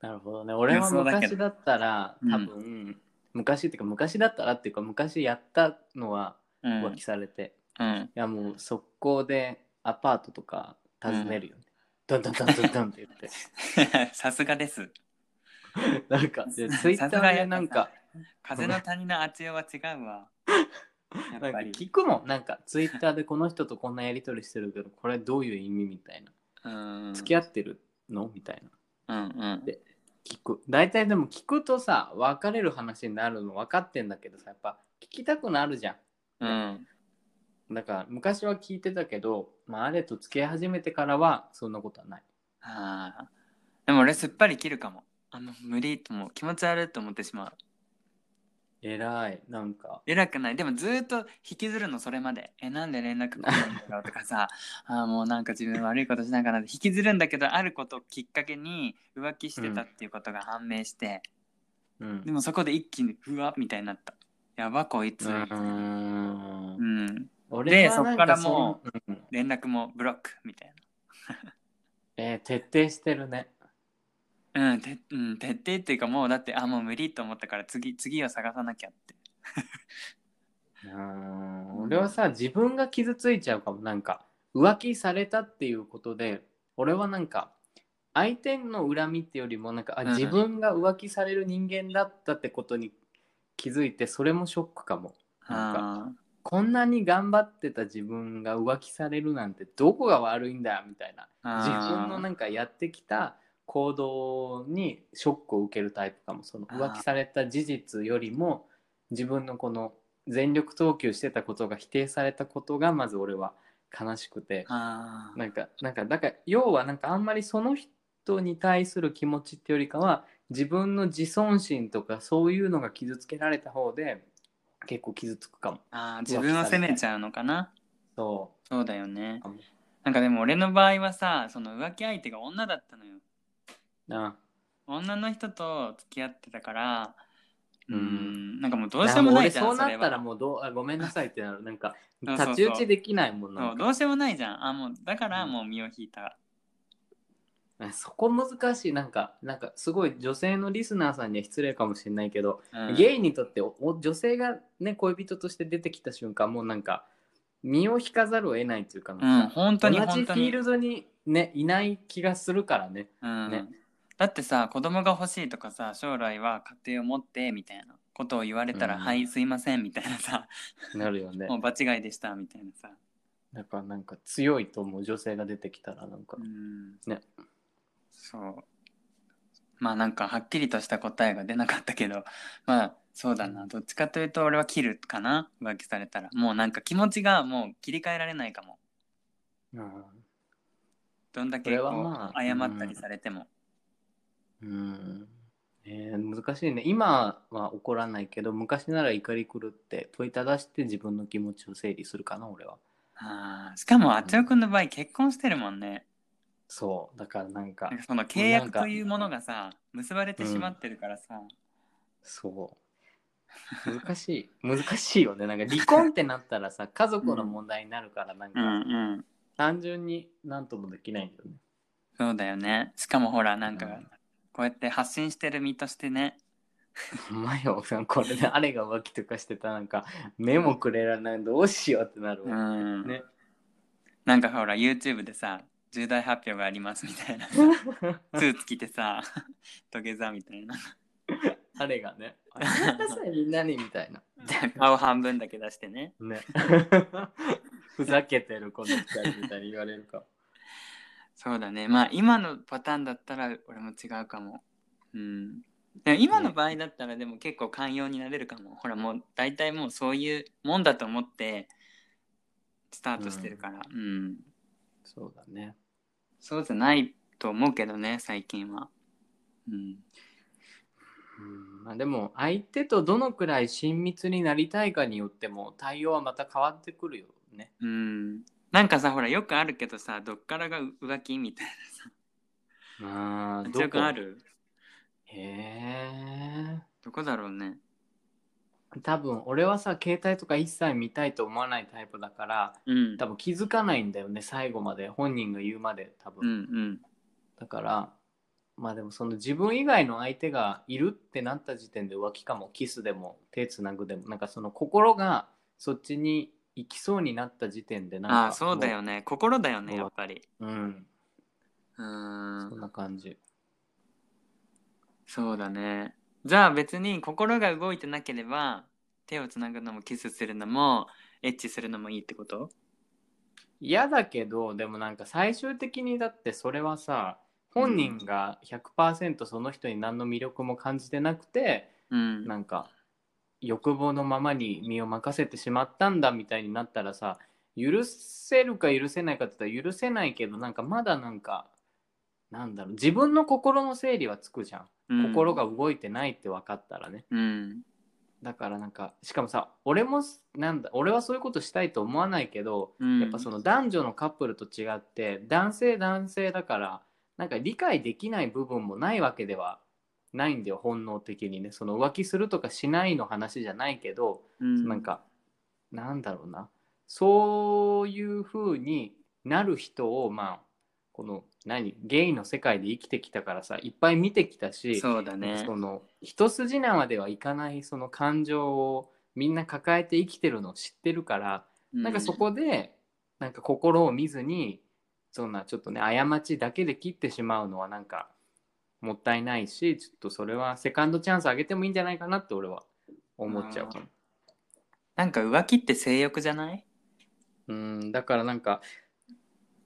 なるほどね。俺は昔だったら、うん。多分、昔っていうか昔だったらっていうか昔やったのはうん。浮気されて、いうん。やもう速攻でアパートとか訪ねるよね。ドンドンドンドンドンって言って。さすがです。なんか、でツイッターでなんか、風の谷のあちよは違うわなんか聞くもん。なんかツイッターでこの人とこんなやりとりしてるけど、これどういう意味みたいな。うん付き合ってるの？みたいな。うんうんで聞く。大体でも聞くとさ、別れる話になるの分かってんだけどさ、やっぱ聞きたくなるじゃん。うんだから昔は聞いてたけど、まあ、あれと付き合い始めてからはそんなことはない。ああでも俺すっぱり切るかもあの無理ともう気持ち悪いと思ってしまう偉い。なんか、偉くない。でもずーっと引きずるのそれまで。えなんで連絡来ないんだろうとかさ。あーもうなんか自分悪いことしないかなって引きずるんだけどあることをきっかけに浮気してたっていうことが判明して、うん。でもそこで一気にうわみたいになった。やばこいつ、うーん。うん、俺はなんそっからもそう、うん。連絡もブロックみたい えー徹底してるね。なうんてうん徹底っていうかもうだってあもう無理と思ったから次次を探さなきゃって。うーん俺はさ、自分が傷ついちゃうかも。なんか、浮気されたっていうことで、俺はなんか、相手の恨みってよりも、なんか、あうん。自分が浮気される人間だったってことに気づいて、それもショックかも。なんかあこんなに頑張ってた自分が浮気されるなんてどこが悪いんだよみたいな。あ自分のなんかやってきた行動にショックを受けるタイプかも。その浮気された事実よりも自分のこの全力投球してたことが否定されたことがまず俺は悲しくて。あなんかなんかだから要はなんかあんまりその人に対する気持ちってよりかは自分の自尊心とかそういうのが傷つけられた方で結構傷つくかも。あー自分を責めちゃうのかな？そそうだよね。なんかでも俺の場合はさその浮気相手が女だったのよな女の人と付き合ってたからううんんなんかもうどうしようもないじゃん俺そうなったらもうどうあごめんなさいってなる。なんかそうそうそう太刀打ちできないもんなそうどうしようもないじゃん。あもうだからうん。もう身を引いた、そこ難しい。なんかなんかすごい女性のリスナーさんには失礼かもしれないけど、うん。ゲイにとっておお女性がね恋人として出てきた瞬間もうなんか身を引かざるを得ないっていうかうなん本当に同じ本当に。フィールドにねいない気がするからね。うん。ねだってさ子供が欲しいとかさ将来は家庭を持ってみたいなことを言われたら「うん。はいすいません」みたいなさなるよね。もう場違いでしたみたいなさ、だからなんか強いと思う女性が出てきたらなんか、うん、ね。そう。まあなんかはっきりとした答えが出なかったけどまあそうだな。どっちかというと俺は切るかな浮気されたら。もうなんか気持ちがもう切り替えられないかも。うん。どんだけこうはまあ謝ったりされてもうん。えー難しいね。今は怒らないけど昔なら怒り狂って問いただして自分の気持ちを整理するかな俺は。あーしかもあつよくんの場合結婚してるもんね。そう。だからなんかその契約というものがさ結ばれてしまってるからさ、そう。難しい。難しいよね。なんか離婚ってなったらさ 家族の問題になるからなんか、うんうん。単純に何ともできないんだよね。そうだよね。しかもほらなんかうんこうやって発信してる身としてね。お前よ。これであれが浮気とかしてたらなんか目もくれられない。どうしようってなるうわ、ん、ね。なんかほら YouTube でさ重大発表がありますみたいな スーツ着てさ土下座みたいな。あれがね。あごめんなさいみんなにみたいな。顔半分だけ出してね。ね。ふざけてるこの二人みたいに言われるかそうだね。まあ今のパターンだったら俺も違うかも。うん。でも今の場合だったらでも結構寛容になれるかも、ほらもう大体もうそういうもんだと思ってスタートしてるから。うん、そうだね。そうじゃないと思うけどね最近は。うん。うん。まあ、でも相手とどのくらい親密になりたいかによっても対応はまた変わってくるよね。うんなんかさほらよくあるけどさどっからが浮気みたいああ、なさ強くある？へえ。どこだろうね。多分俺はさ携帯とか一切見たいと思わないタイプだからうん。多分気づかないんだよね最後まで。本人が言うまで多分、うんうん。だからまあでもその自分以外の相手がいるってなった時点で浮気かも。キスでも手つなぐでも。なんかその心がそっちに行きそうになった時点でなんかああそうだよね。心だよねやっぱり。もううん。うそん。んな感じ。そうだね。じゃあ別に心が動いてなければ手をつなぐのもキスするのもエッチするのもいいってこと？嫌だけどでもなんか最終的にだってそれはさ本人が100%その人に何の魅力も感じてなくて、うん。なんか欲望のままに身を任せてしまったんだみたいになったらさ許せるか許せないかって言ったら許せないけどなんかまだなんかなんだろう自分の心の整理はつくじゃん、うん。心が動いてないって分かったらね。うん。だからなんかしかもさ俺もなんだ俺はそういうことしたいと思わないけど、うん。やっぱその男女のカップルと違って男性男性だからなんか理解できない部分もないわけではないんだよ本能的にね。その浮気するとかしないの話じゃないけど、うん。なんかなんだろうな。そういう風になる人をまあこの何ゲイの世界で生きてきたからさいっぱい見てきたしそうだね。その一筋縄ではいかないその感情をみんな抱えて生きてるのを知ってるから、なんかそこでなんか心を見ずにそんなちょっとね過ちだけで切ってしまうのはなんかもったいないしちょっとそれはセカンドチャンスあげてもいいんじゃないかなって俺は思っちゃうかも。なんか浮気って性欲じゃない？うんだからなんか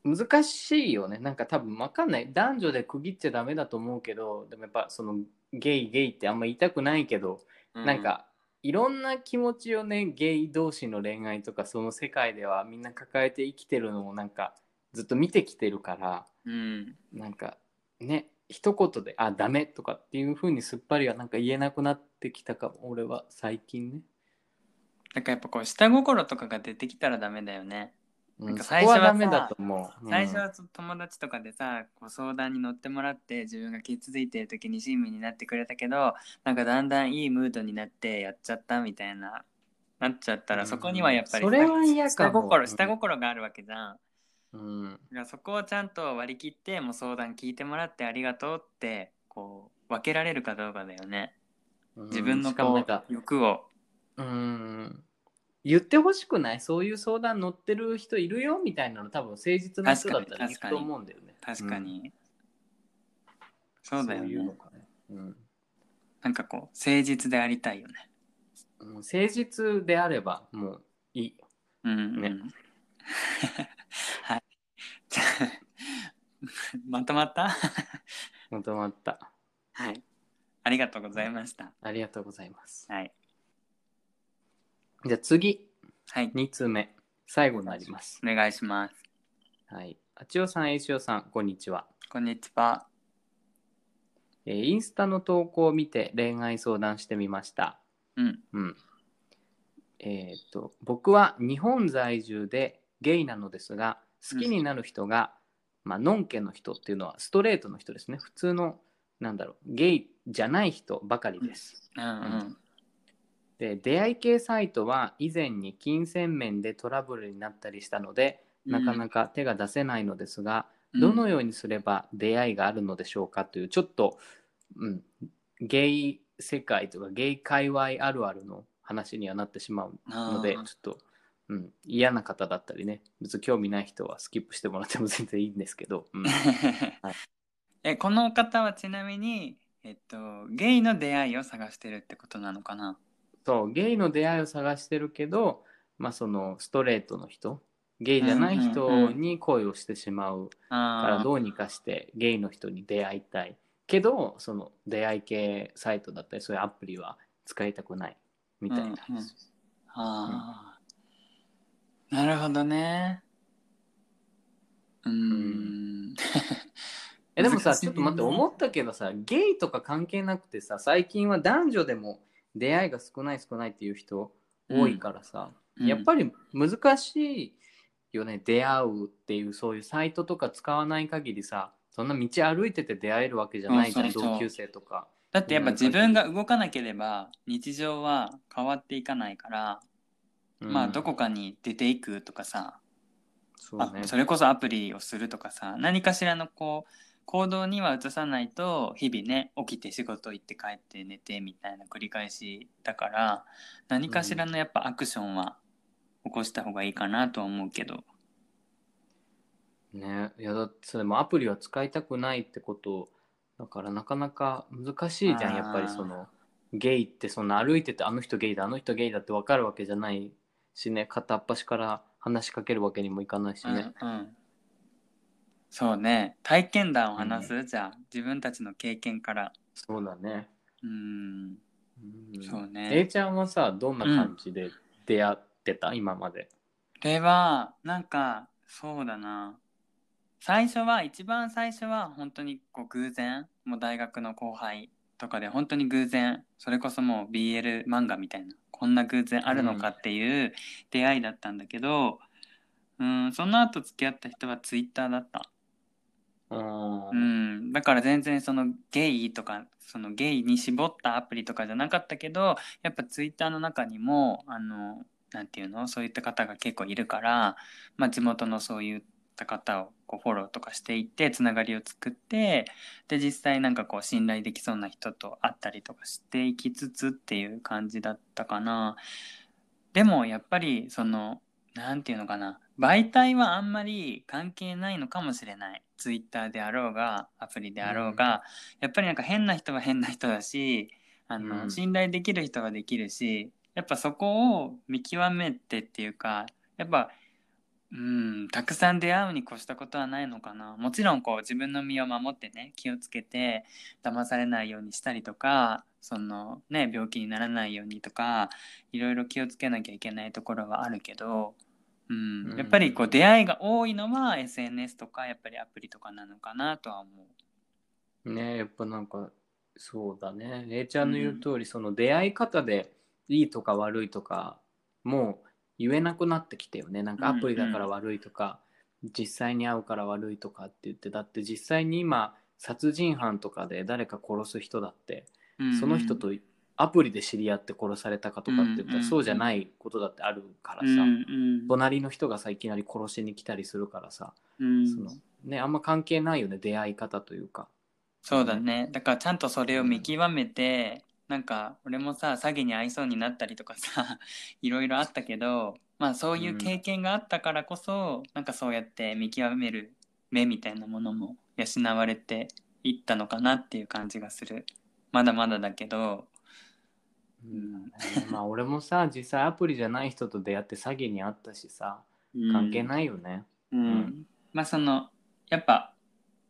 難しいよね。なんか多分分かんない。男女で区切っちゃダメだと思うけどでもやっぱそのゲイゲイってあんま言いたくないけど、なんかいろんな気持ちをねゲイ同士の恋愛とかその世界ではみんな抱えて生きてるのをなんかずっと見てきてるからうん。なんかね一言で「あダメ」とかっていう風にすっぱりはなんか言えなくなってきたかも俺は最近ね。だからやっぱこう下心とかが出てきたらダメだよねうん、かそ最初はダメだと思う。うん最初は友達とかでさこう相談に乗ってもらって自分が傷ついてる時に親身になってくれたけどなんかだんだんいいムードになってやっちゃったみたいななっちゃったらうんそこにはやっぱりそれは嫌か下も心下心があるわけじゃん。うんそこをちゃんと割り切ってもう相談聞いてもらってありがとうってこう分けられるかどうかだよね。うん自分の欲を。うん言ってほしくない？そういう相談乗ってる人いるよみたいなの多分誠実な人だったら確かにいくと思うんだよね。確かに、うんそうだよねそういうね。うんなんかこう誠実でありたいよね。うん誠実であればもういい。うんうん、ね まとまった？まとまった。はい。ありがとうございました。ありがとうございます。はい。じゃあ次、はい。2通目。最後になります。お願いします。はい。あちおさん、えいしおさん、こんにちは。こんにちは。えーインスタの投稿を見て恋愛相談してみました。うん。うん。えっ、と、僕は日本在住でゲイなのですが、好きになる人が、まあ、ノンケの人っていうのはストレートの人ですね。普通の、なんだろう、ゲイじゃない人ばかりです。うんうん。で、出会い系サイトは以前に金銭面でトラブルになったりしたので、なかなか手が出せないのですが、どのようにすれば出会いがあるのでしょうかというちょっと、うん、ゲイ世界とかゲイ界隈あるあるの話にはなってしまうのでちょっと、うん、嫌な方だったりね別に興味ない人はスキップしてもらっても全然いいんですけど、うん。はい。え、この方はちなみに、えっと、ゲイの出会いを探してるってことなのかな？そうゲイの出会いを探してるけど、まあ、そのストレートの人？ゲイじゃない人うんに恋をしてしまうからあどうにかしてゲイの人に出会いたい。けどその出会い系サイトだったりそういうアプリは使いたくないみたいな。んです、うんうん。あー、なるほどね。うーん。えでもさちょっと待って思ったけどさゲイとか関係なくてさ最近は男女でも出会いが少ない少ないっていう人多いからさ、やっぱり難しいよね出会うっていうそういうサイトとか使わない限りさそんな道歩いてて出会えるわけじゃないじゃん同級生とか。だってやっぱ自分が動かなければ日常は変わっていかないから、まあうんどこかに出ていくとかさ、そうね。あそれこそアプリをするとかさ。何かしらのこう行動には移さないと日々ね起きて仕事行って帰って寝てみたいな繰り返しだから何かしらのやっぱアクションは起こした方がいいかなとは思うけど、ね。いやだってそれもアプリは使いたくないってことだからなかなか難しいじゃん。やっぱりそのゲイってそんな歩いててあの人ゲイだあの人ゲイだって分かるわけじゃないしね片っ端から話しかけるわけにもいかないしね、うんうん。そうね。体験談を話す、じゃあ自分たちの経験から。そうだね、うん。うん。そうね。A ちゃんはさどんな感じで出会ってた、今まで。ではなんかそうだな。最初は一番最初は本当にこう偶然。もう大学の後輩とかで本当に偶然。それこそもう BL 漫画みたいなこんな偶然あるのかっていう出会いだったんだけど、うん、その後付き合った人は Twitter だった。うん。うん、だから全然そのゲイとかそのゲイに絞ったアプリとかじゃなかったけどやっぱツイッターの中にもあのていうの？そういった方が結構いるから、まあ、地元のそういった方をこうフォローとかしていってつながりを作ってで実際なんかこう信頼できそうな人と会ったりとかしていきつつっていう感じだったかな。でもやっぱりそのなんていうのかな。媒体はあんまり関係ないのかもしれない。ツイッターであろうがアプリであろうが、やっぱりなんか変な人は変な人だしあの、うん。信頼できる人はできるしやっぱそこを見極めてっていうかやっぱうん、たくさん出会うに越したことはないのかな。もちろんこう自分の身を守ってね気をつけて騙されないようにしたりとかそのね病気にならないようにとかいろいろ気をつけなきゃいけないところはあるけど、うんうんやっぱりこう出会いが多いのは SNS とかやっぱりアプリとかなのかなとは思う。ねやっぱなんかそうだね A ちゃんの言う通り、その出会い方でいいとか悪いとかもう言えなくなってきてよね。なんかアプリだから悪いとか、実際に会うから悪いとかって言ってだって実際に今殺人犯とかで誰か殺す人だって、うんその人とアプリで知り合って殺されたかとかって言ったら、うんそうじゃないことだってあるからさ、うんうん。隣の人がさいきなり殺しに来たりするからさ、うん。そのねあんま関係ないよね出会い方というか。そうだね。だからちゃんとそれを見極めてなんか俺もさ詐欺に遭いそうになったりとかさ いろいろあったけどまあそういう経験があったからこそ、なんかそうやって見極める目みたいなものも養われていったのかなっていう感じがする。まだまだだけど。うん、まあ俺もさ実際アプリじゃない人と出会って詐欺にあったしさ関係い、ないよね。うん。うん。まあそのやっぱ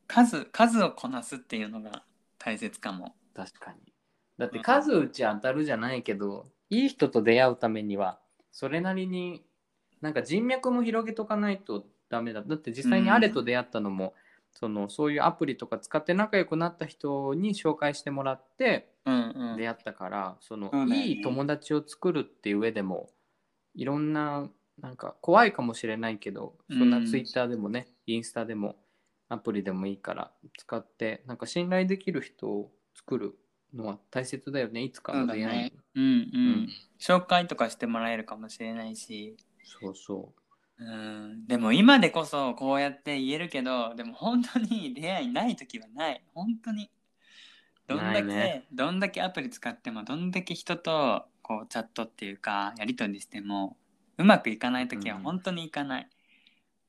数数をこなすっていうのが大切かも。確かに。だって数打ち当たるじゃないけどいい人と出会うためにはそれなりになんか人脈も広げとかないとダメだ。だって実際にあれと出会ったのも、そのそういうアプリとか使って仲良くなった人に紹介してもらってうんうん。出会ったから、そのそうだよね。いい友達を作るっていう上でもいろんななんか怖いかもしれないけどそんなうん。ツイッターでもね、インスタでもアプリでもいいから使ってなんか信頼できる人を作るのは大切だよねいつか。そうだの出会いにね。うんうん、うん。紹介とかしてもらえるかもしれないし、そうそう。ん、でも今でこそこうやって言えるけどでも本当に出会いない時はない。本当に。どんだけ、ね。どんだけアプリ使ってもどんだけ人とこうチャットっていうかやり取りしてもうまくいかない時はうん。本当にいかない、う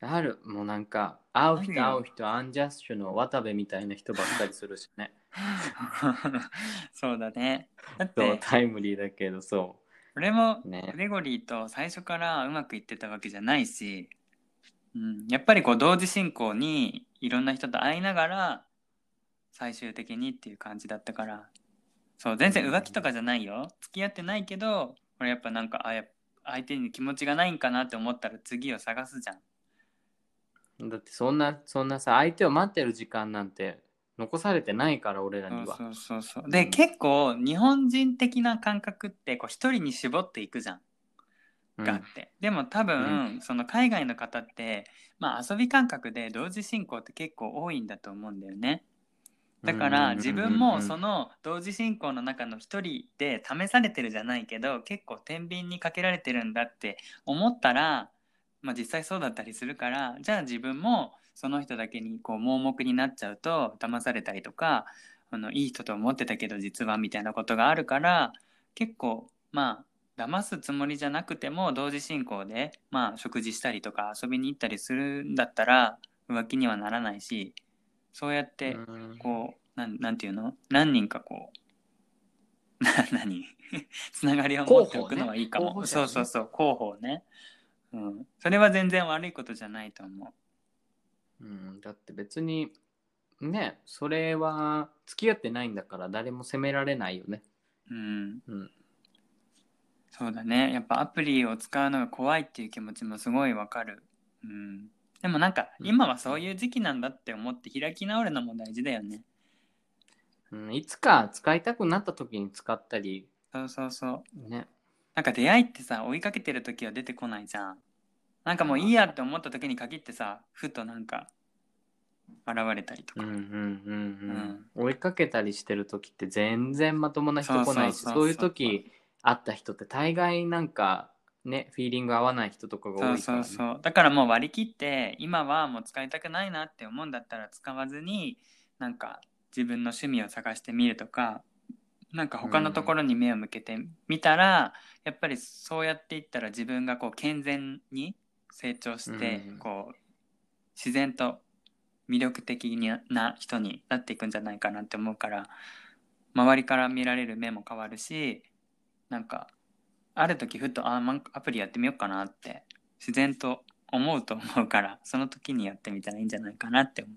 ある。もうなんか会う人会う人アンジャッシュの渡部みたいな人ばっかりするしね。そうだね。だってタイムリーだけどそ俺もグレゴリーと最初からうまくいってたわけじゃないし、うん、やっぱりこう同時進行にいろんな人と会いながら最終的にっていう感じだったから。そう全然浮気とかじゃないよ。付き合ってないけど俺やっぱなんかあや相手に気持ちがないんかなって思ったら次を探すじゃんだってそんなそんなさ相手を待ってる時間なんて残されてないから俺らには。そうそうそうそう。で結構日本人的な感覚ってこう一人に絞っていくじゃん。うん。があって、でも多分、その海外の方って、まあ、遊び感覚で同時進行って結構多いんだと思うんだよね。だから自分もその同時進行の中の一人で試されてるじゃないけど結構天秤にかけられてるんだって思ったら、まあ、実際そうだったりするからじゃあ自分もその人だけにこう盲目になっちゃうと騙されたりとかあのいい人と思ってたけど実はみたいなことがあるから結構まあ騙すつもりじゃなくても同時進行でまあ食事したりとか遊びに行ったりするんだったら浮気にはならないしそうやってうん。こうなんなんていうの？何人かこうな 何？つながりを持っておくのはいいかも、候補ね。そうそうそう広報ね、うん、それは全然悪いことじゃないと思う。ん、だって別にねそれは付き合ってないんだから誰も責められないよね。ううん。うん、そうだね。やっぱアプリを使うのが怖いっていう気持ちもすごいわかる、うん、でもなんかうん。今はそういう時期なんだって思って開き直るのも大事だよね。うん、いつか使いたくなった時に使ったり。そうそうそう。ね。なんか出会いってさ追いかけてる時は出てこないじゃんなんかもういいやって思った時に限ってさふとなんか現れたりとか、うんうんうんうん。追いかけたりしてる時って全然まともな人来ないしそうそうそうそう。そういう時会った人って大概なんかねフィーリング合わない人とかがそう多いから、ね、そうそう。だからもう割り切って今はもう使いたくないなって思うんだったら使わずになんか自分の趣味を探してみるとかなんか他のところに目を向けてみたら、やっぱりそうやっていったら自分がこう健全に成長して、うん。こう自然と魅力的な人になっていくんじゃないかなって思うから周りから見られる目も変わるしなんかある時ふとあまアプリやってみようかなって自然と思うと思うからその時にやってみたらいいんじゃないかなって思う。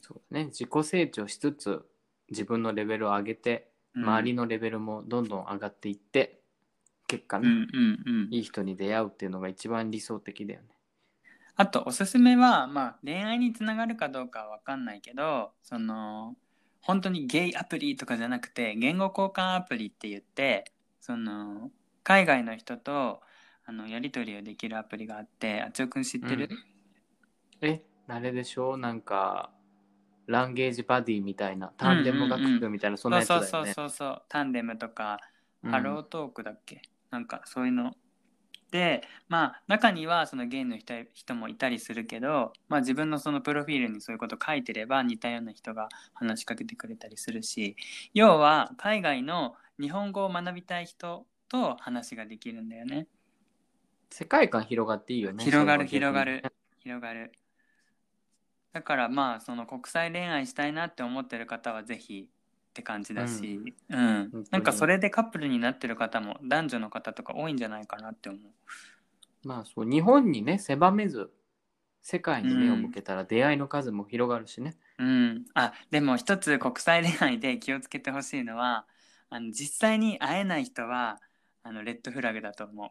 そうね。自己成長しつつ自分のレベルを上げてうん。周りのレベルもどんどん上がっていって、結果ね、うんうんうん。いい人に出会うっていうのが一番理想的だよね。あとおすすめは、まあ、恋愛につながるかどうかは分かんないけどその本当にゲイアプリとかじゃなくて言語交換アプリって言ってその海外の人とあのやり取りをできるアプリがあってあつよくん知ってる、えあれでしょなんかランゲージバディみたいなタンデム学部みたいな、そんなやつだそうよね。そうそうそう。タンデムとか、うん。ハロートークだっけ？なんかそういうのでまあ中にはそのゲイの人人もいたりするけど、まあ、自分のそのプロフィールにそういうこと書いてれば似たような人が話しかけてくれたりするし要は海外の日本語を学びたい人と話ができるんだよね。世界観広がっていいよね。広がる広がる広がるだからまあその国際恋愛したいなって思ってる方はぜひって感じだし、うん。当に。なんかそれでカップルになってる方も男女の方とか多いんじゃないかなって思う。まあそう日本にね狭めず世界に目を向けたら出会いの数も広がるしね。うん。あでも一つ国際恋愛で気をつけてほしいのはあの実際に会えない人はあのレッドフラグだと思う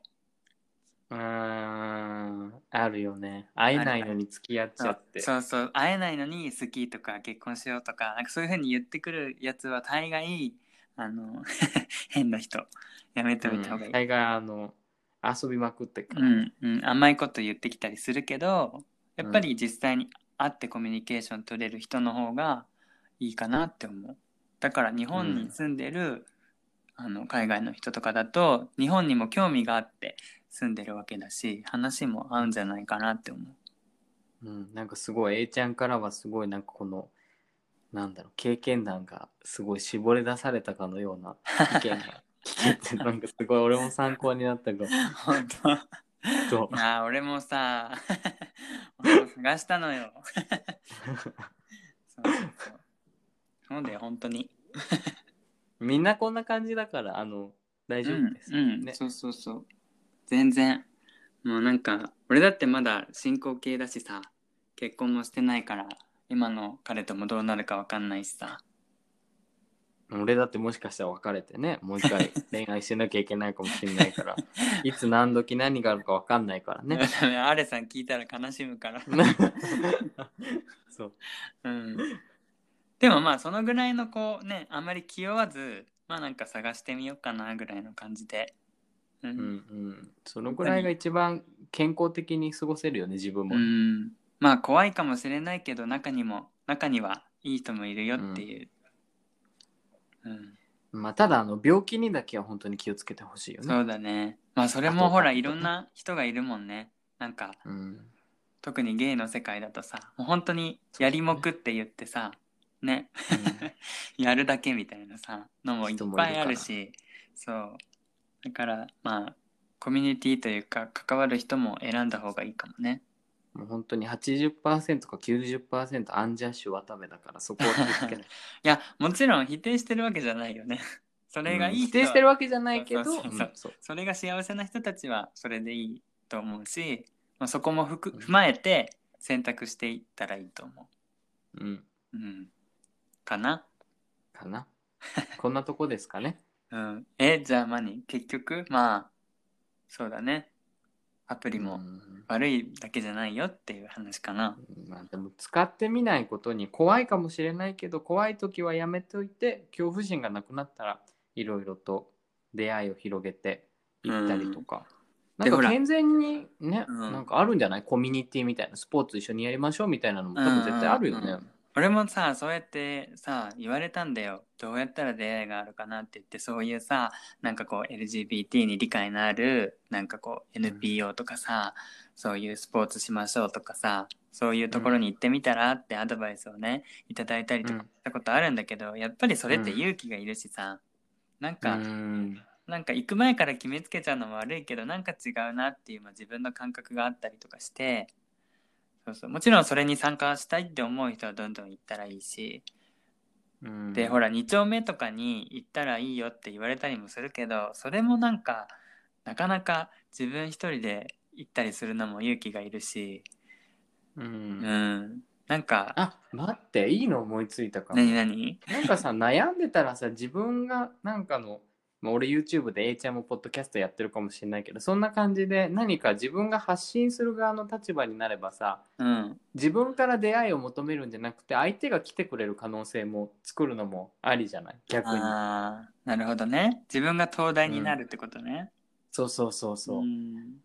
うーんあるよね。会えないのに付き合っちゃって。そうそう。会えないのに好きとか結婚しようとかなんかそういうふうに言ってくるやつは大概あの 変な人。やめておいた方がいい、大概あの遊びまくってっから、うんうん、甘いこと言ってきたりするけどやっぱり実際に会ってコミュニケーション取れる人の方がいいかなって思う。だから日本に住んでる、あの海外の人とかだと日本にも興味があって住んでるわけだし話も合うんじゃないかなって思う。うん、なんかすごい A ちゃんからはすごいなんかこのなんだろう経験談がすごい絞り出されたかのような意見が 聞けてなんかすごい俺も参考になったから本当？ああ俺もさ 俺も探したのよ。そうそうそう。そうだよ本当にみんなこんな感じだからあの大丈夫です、うんうん。ねそうそうそう。全然。もうなんか俺だってまだ進行形だしさ結婚もしてないから今の彼ともどうなるか分かんないしさ。俺だってもしかしたら別れてねもう一回恋愛しなきゃいけないかもしれないから いつ何時何があるか分かんないからね。アレさん聞いたら悲しむから。そう。うんでもまあそのぐらいのこうねあんまり気負わずまあなんか探してみようかなぐらいの感じで。ううんうん。そのぐらいが一番健康的に過ごせるよね自分も、うん。まあ怖いかもしれないけど中にも中にはいい人もいるよっていう、うん。まあただあの病気にだけは本当に気をつけてほしいよね。そうだね。まあそれもほらいろんな人がいるもんね。なんかうん。特にゲイの世界だとさもう本当にやりもくって言ってさね。やるだけみたいなさのもいっぱいあるしそう。だからまあコミュニティというか関わる人も選んだ方がいいかもね。もう本当に80%か90%アンジャッシュ渡部だからそこを気をつけない。いやもちろん否定してるわけじゃないよね。それがいいうん否定してるわけじゃないけどそれが幸せな人たちはそれでいいと思うし、まあ、そこもふく踏まえて選択していったらいいと思う。ん。う。うん、かな、かな？こんなとこですかね？うん、えじゃあ何結局？まあそうだね。アプリうもん。悪いだけじゃないよっていう話かな。まあでも使ってみないことに怖いかもしれないけど怖い時はやめといて恐怖心がなくなったらいろいろと出会いを広げていったりとか、でほらなんか健全にね、うん。なんかあるんじゃない？コミュニティみたいなスポーツ一緒にやりましょうみたいなのも多分絶対あるよね。うんうん俺もさそうやってさ言われたんだよ。どうやったら出会いがあるかなって言ってそういうさなんかこう LGBT に理解のあるなんかこう NPO とかさ、そういうスポーツしましょうとかさそういうところに行ってみたらってアドバイスをねいただいたりとかうんしたことあるんだけど、やっぱりそれって勇気がいるしさ、なんか、うん。なんか行く前から決めつけちゃうのも悪いけどなんか違うなっていう、まあ、自分の感覚があったりとかしてそうそう。もちろんそれに参加したいって思う人はどんどん行ったらいいし、うん。でほら2丁目とかに行ったらいいよって言われたりもするけどそれもなんかなかなか自分一人で行ったりするのも勇気がいるし、ううんん、なんかあ待っていいの思いついたかも。何何？なんかさ悩んでたらさ自分がなんかの、まあ、俺 YouTube で A ちゃんもポッドキャストやってるかもしれないけどそんな感じで何か自分が発信する側の立場になればさうん。自分から出会いを求めるんじゃなくて相手が来てくれる可能性も作るのもありじゃない？逆に。あーなるほどね。自分が東大になるってことね、そうそうそうそう、ん。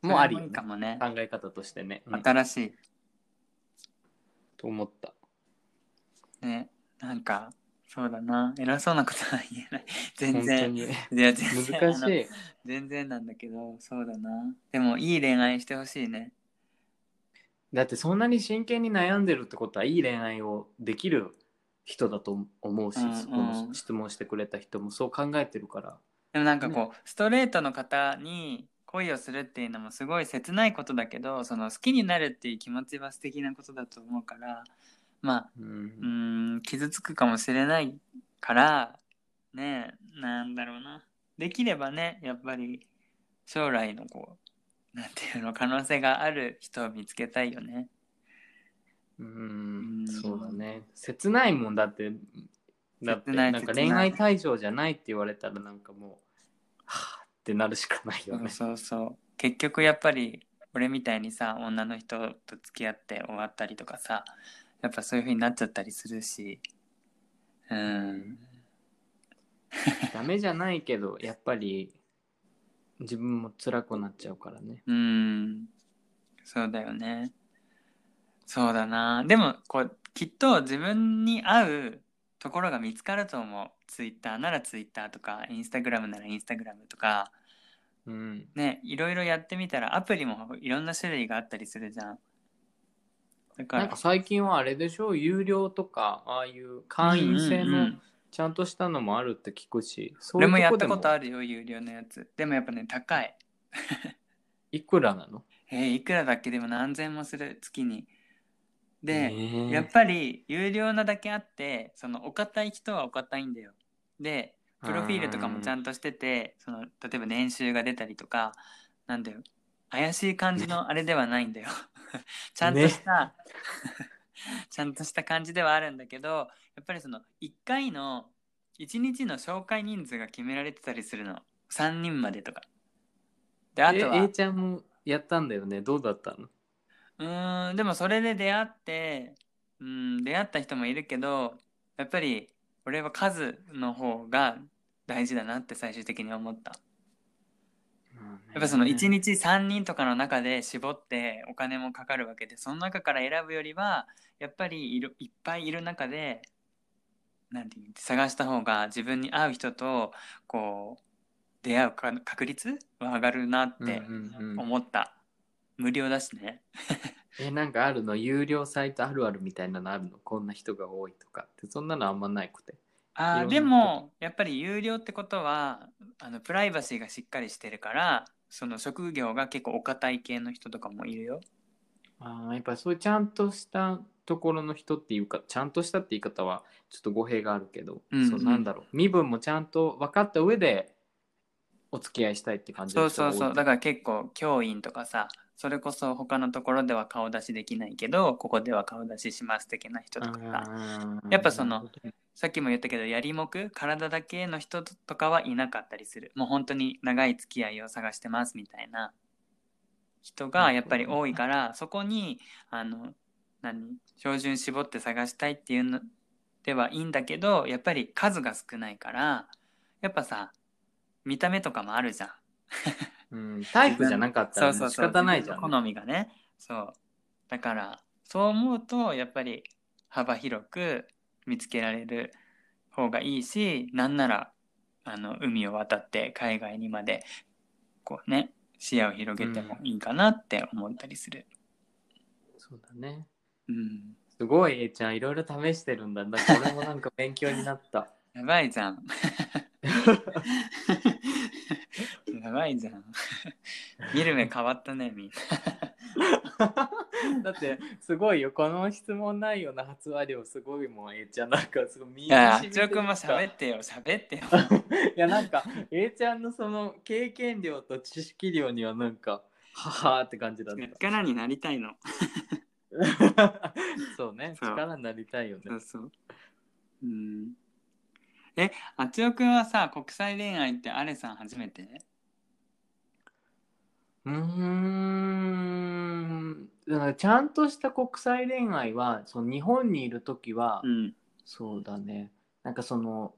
もうありかもね、考え方としてね、うん。新しい。と思った。ね。なんかそうだな。偉そうなことは言えない。全然。に。いや全然難しい。全然なんだけどそうだな。でもいい恋愛してほしいね。だってそんなに真剣に悩んでるってことはいい恋愛をできる人だと思うし、うんうん。そこの質問してくれた人もそう考えてるから。でもなんかこう、ストレートの方に恋をするっていうのもすごい切ないことだけどその好きになるっていう気持ちは素敵なことだと思うからまあうん。ん傷つくかもしれないからねえなんだろうな。できればねやっぱり将来のこうなんていうの可能性がある人を見つけたいよね。うん。うん。そうだね。切ないもんだってだって切ないなんか恋愛対象じゃないって言われたらなんかもうはあってなるしかないよね。そうそう。結局やっぱり俺みたいにさ女の人と付き合って終わったりとかさやっぱそういう風になっちゃったりするし。うん。ダメじゃないけどやっぱり自分も辛くなっちゃうからね。うん。そうだよね。そうだな。でもこうきっと自分に合うところが見つかると思う。ツイッターならツイッターとかインスタグラムならインスタグラムとか。うん。ねいろいろやってみたらアプリもいろんな種類があったりするじゃんだから。なんか最近はあれでしょ？有料とかああいう会員制のうんうんうん。ちゃんとしたのもあるって聞くし、そうい俺もやったことあるよ有料のやつ。でもやっぱね高い。いくらなの？えーいくらだっけ？でも何千もする月に。で、えー。やっぱり有料なだけあってそのお堅い人はお堅いんだよ。でプロフィールとかもちゃんとしててその例えば年収が出たりとかなんだよ。怪しい感じのあれではないんだよ ちゃんとした、ちゃんとした感じではあるんだけどやっぱりその1回の1日の紹介人数が決められてたりするの。3人までとか。であとはえ A ちゃんもやったんだよね。どうだったの？うーんでもそれで出会ってうん出会った人もいるけどやっぱり俺は数の方が大事だなって最終的に思ったやっぱその1日3人とかの中で絞ってお金もかかるわけでその中から選ぶよりはやっぱりいるいっぱいいる中でなんていうの探した方が自分に合う人とこう出会うか確率は上がるなってうんうんうん。思った、無料だしね。えなんかあるの？有料サイトあるあるみたいなのあるの？こんな人が多いとかってそんなのあんまないくてあーでもやっぱり有料ってことはあのプライバシーがしっかりしてるからその職業が結構お堅い系の人とかもいるよ。あーやっぱりそういうちゃんとしたところの人っていうかちゃんとしたって言い方はちょっと語弊があるけど、うんうん。そうなんだろう。身分もちゃんと分かった上でお付き合いしたいって感じそうそうそう。だかから結構教員とかさそれこそ他のところでは顔出しできないけどここでは顔出しします的な人とかさ。やっぱそのさっきも言ったけどやりもく体だけの人とかはいなかったりする。もう本当に長い付き合いを探してますみたいな。人がやっぱり多いからそこにあの何標準絞って探したいっていうのではいいんだけどやっぱり数が少ないからやっぱさ見た目とかもあるじゃん。うん、タイプじゃなかったらもう仕方ないじゃん、好みがね。そう。だからそう思うとやっぱり幅広く見つけられる方がいいしなんならあの海を渡って海外にまでこうね視野を広げてもいいかなって思ったりする。そうだねうん、すごい A ちゃんいろいろ試してるんだだから俺もなんか勉強になった やばいじゃん。やばいじゃん。見る目変わったねみんな。だってすごいよこの質問内容の発話量すごいもん A ちゃんなんかすごいみてるあちおくんも喋ってよ、喋ってよ。いやなんか A ちゃんのその経験量と知識量にはなんかははーって感じだっ力になりたいの。た そうね力になりたいよねそうそう。うん。え、あつよくんはさ、国際恋愛ってアレさん初めて？うーんだからちゃんとした国際恋愛はその日本にいる時は、ん。そうだねなんかその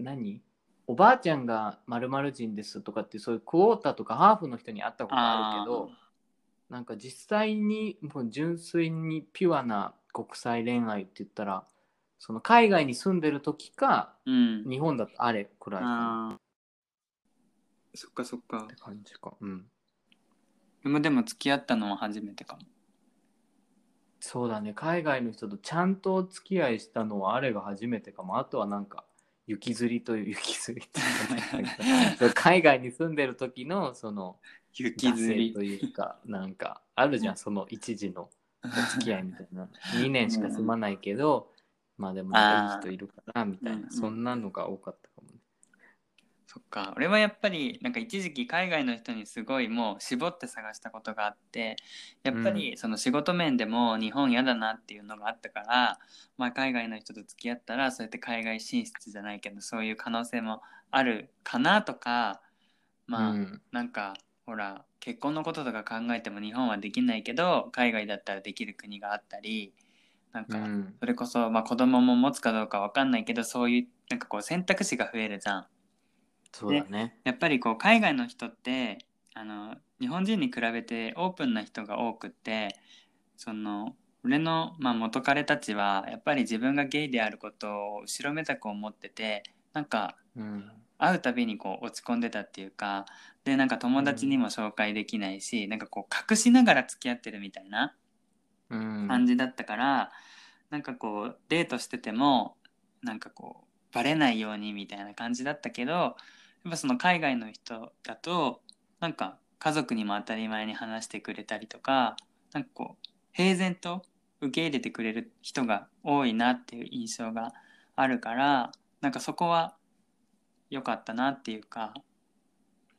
何？おばあちゃんが〇〇人ですとかってそういうクォーターとかハーフの人に会ったことあるけどなんか実際にもう純粋にピュアな国際恋愛って言ったらその海外に住んでる時かうん。日本だとあれくらいかなああ。そっかそっかって。感じかうんでもでも付き合ったのは初めてかも。そうだね。海外の人とちゃんとお付き合いしたのはあれが初めてかも。あとはなんか雪吊りという雪吊りって 海外に住んでる時のその雪惰性というかなんかあるじゃん。その一時のお付き合いみたいな。2年しか住まないけど、まあでも仲いい人いるからみたいな、うん。そんなのが多かったかもねそっか。俺はやっぱりなんか一時期海外の人にすごいもう絞って探したことがあってやっぱりその仕事面でも日本嫌だなっていうのがあったから、まあ、海外の人と付き合ったらそうやって海外進出じゃないけどそういう可能性もあるかなとかまあ、うん。なんかほら結婚のこととか考えても日本はできないけど海外だったらできる国があったりなんかうん。それこそ、まあ、子供も持つかどうかわかんないけどそういうなんかこう選択肢が増えるじゃん。そうだね。やっぱりこう海外の人ってあの日本人に比べてオープンな人が多くってその俺の、まあ、元彼たちはやっぱり自分がゲイであることを後ろめたく思っててなんかうん。会うたびにこう落ち込んでたっていうかでなんか友達にも紹介できないし、なんかこう隠しながら付き合ってるみたいなうん。感じだったから、なんかこうデートしててもなんかこうバレないようにみたいな感じだったけどやっぱその海外の人だとなんか家族にも当たり前に話してくれたりとかなんかこう平然と受け入れてくれる人が多いなっていう印象があるからなんかそこは良かったなっていうか、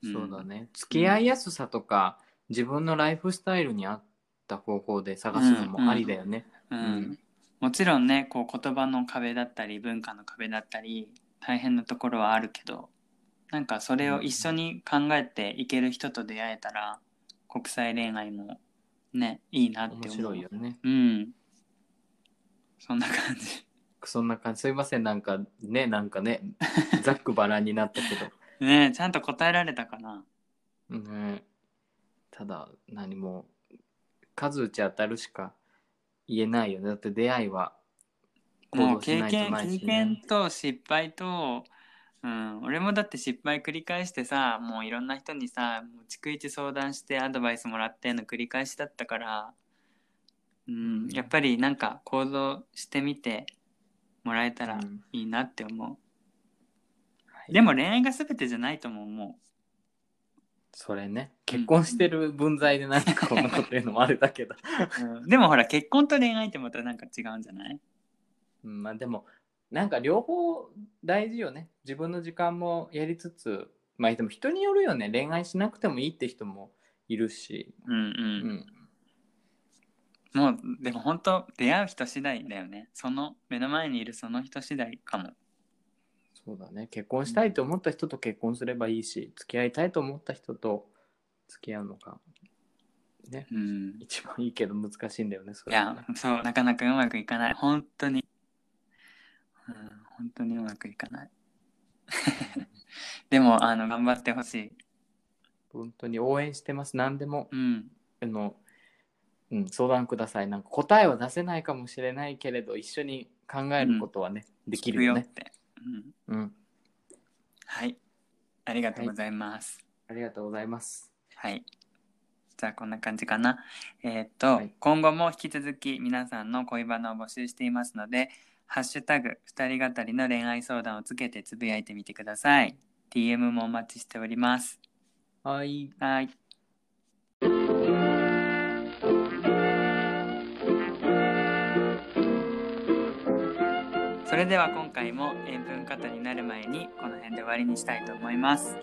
んそうだね。付き合いやすさとか、自分のライフスタイルに合った方法で探すのもありだよね、うん。うん。もちろんねこう言葉の壁だったり文化の壁だったり大変なところはあるけどなんかそれを一緒に考えていける人と出会えたら国際恋愛もねいいなって思う。面白いよね。うん。そんな感じ。そんな感じ。すいません。なんかねなんかねざっくばらんになったけど。ねえちゃんと答えられたかな？ねただ何も数打ち当たるしか言えないよね。だって出会いは行もう経験経験ね、と失敗と、うん、俺もだって失敗繰り返してさもういろんな人にさもう逐一相談してアドバイスもらっての繰り返しだったから、うん、やっぱりなんか行動してみてもらえたらうん。いいなって思う、はい。でも恋愛が全てじゃないとも思それね。結婚してる分際でなんかこんなこと言うのもあれだけど、う、うん、でもほら結婚と恋愛ってまたなんか違うんじゃない？うん、まあでもなんか両方大事よね。自分の時間もやりつつまあでも人によるよね。恋愛しなくてもいいって人もいるし、うんうん、うん、もうでも本当出会う人次第だよね。その目の前にいるその人次第かも。そうだね。結婚したいと思った人と結婚すればいいし付き合いたいと思った人と付き合うのがね。うん。一番いいけど難しいんだよねそいやれはね、そう、なかなかうまくいかない。本当に。うん、本当にうまくいかない。でも、あの、頑張ってほしい。本当に応援してます何でもうん。あの、うん、相談くださいなんか答えは出せないかもしれないけれど一緒に考えることはね、できるよね聞くって。うん。うんはい。ありがとうございます。ありがとうございますはい。じゃあ、こんな感じかな。えーっと、はい今後も引き続き皆さんの恋バナを募集していますので、ハッシュタグ、二人語りの恋愛相談をつけてつぶやいてみてください。DM もお待ちしております。はいはい。それでは今回も塩分過多になる前にこの辺で終わりにしたいと思います。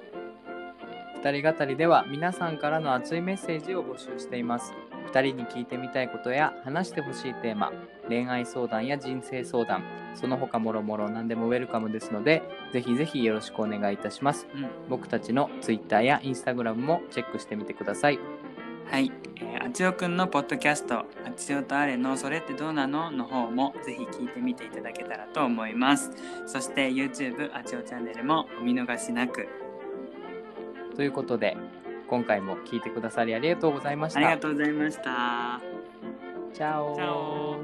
二人語りでは皆さんからの熱いメッセージを募集しています。二人に聞いてみたいことや話してほしいテーマ、恋愛相談や人生相談、その他もろもろ何でもウェルカムですので、ぜひぜひよろしくお願いいたします。うん僕たちの Twitter や Instagram もチェックしてみてください。はい、えー、あちおくんのポッドキャスト「あちおとあれのそれってどうなの?」の方もぜひ聞いてみていただけたらと思いますそして YouTube あちおチャンネルもお見逃しなくということで、今回も聞いてくださりありがとうございました。ありがとうございました。チャオ。チャオ。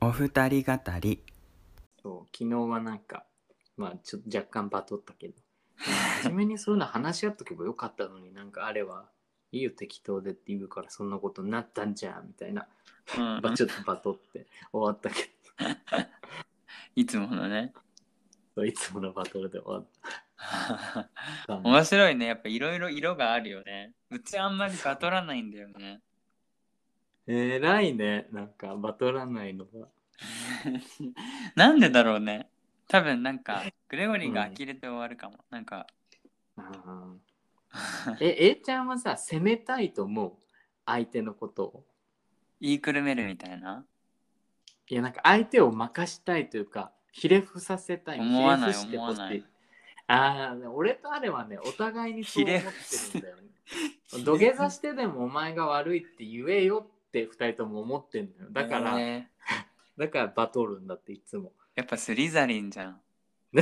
お二人語り。そう昨日はなんか、まあちょっと若干バトったけど、初めにそういうの話し合っとけばよかったのになんかあれはいいよ適当でって言うからそんなことになったんじゃんみたいな、うんまあちょっとバトって終わったけ いつものね。ど、いつものバトルで終わった。面白いね。やっぱいろいろ色があるよね。うちあんまりバトらないんだよね。えらいね、なんかバトらないのが。なんでだろうね。多分なんかグレゴリーが呆れて終わるかも、なんか。あー。え、A ちゃんはさ、攻めたいと思う？相手のことを。言いくるめるみたいな？いや、なんか相手を任したいというか、ひれ伏させたい。思わないひれ伏してほし思わないああ、俺とあれはね、お互いにそう思ってるんだよね。土下座してでもお前が悪いって言えよって二人とも思ってんのよ。だから、ね だからバトるんだっていつも。やっぱスリザリンじゃん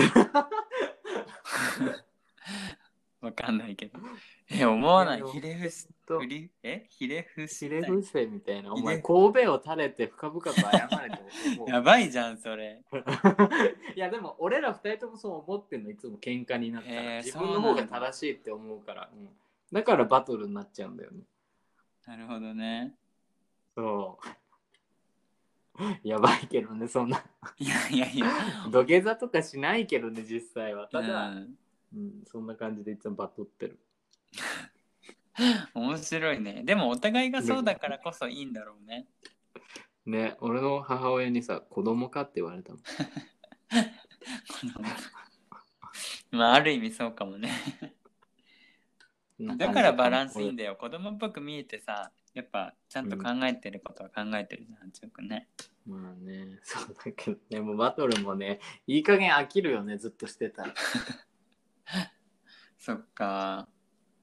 わかんないけど。え思わない？ひれ伏すと？ふりえ？ひれ伏すひれ伏せみたいな。お前、神戸を垂れて深々と謝れと思う。やばいじゃんそれ。いやでも俺ら二人ともそう思ってんの。いつも喧嘩になったら、へー自分の方が正しいって思うから、うんだ。からバトルになっちゃうんだよね。なるほどね。そう。やばいけどねそんな。いやいやいや。土下座とかしないけどね実際は。たうだ、んうんそんな感じでいつもバトってる。面白いね。でもお互いがそうだからこそいいんだろうね。ね俺の母親にさ子供かって言われたもん。まあある意味そうかもね。だからバランスいいんだだよ。子供っぽく見えてさやっぱちゃんと考えてることは考えてるじゃんちょくね。まあねそうだけど。ねもうバトルもねいい加減飽きるよねずっとしてたら、そっか。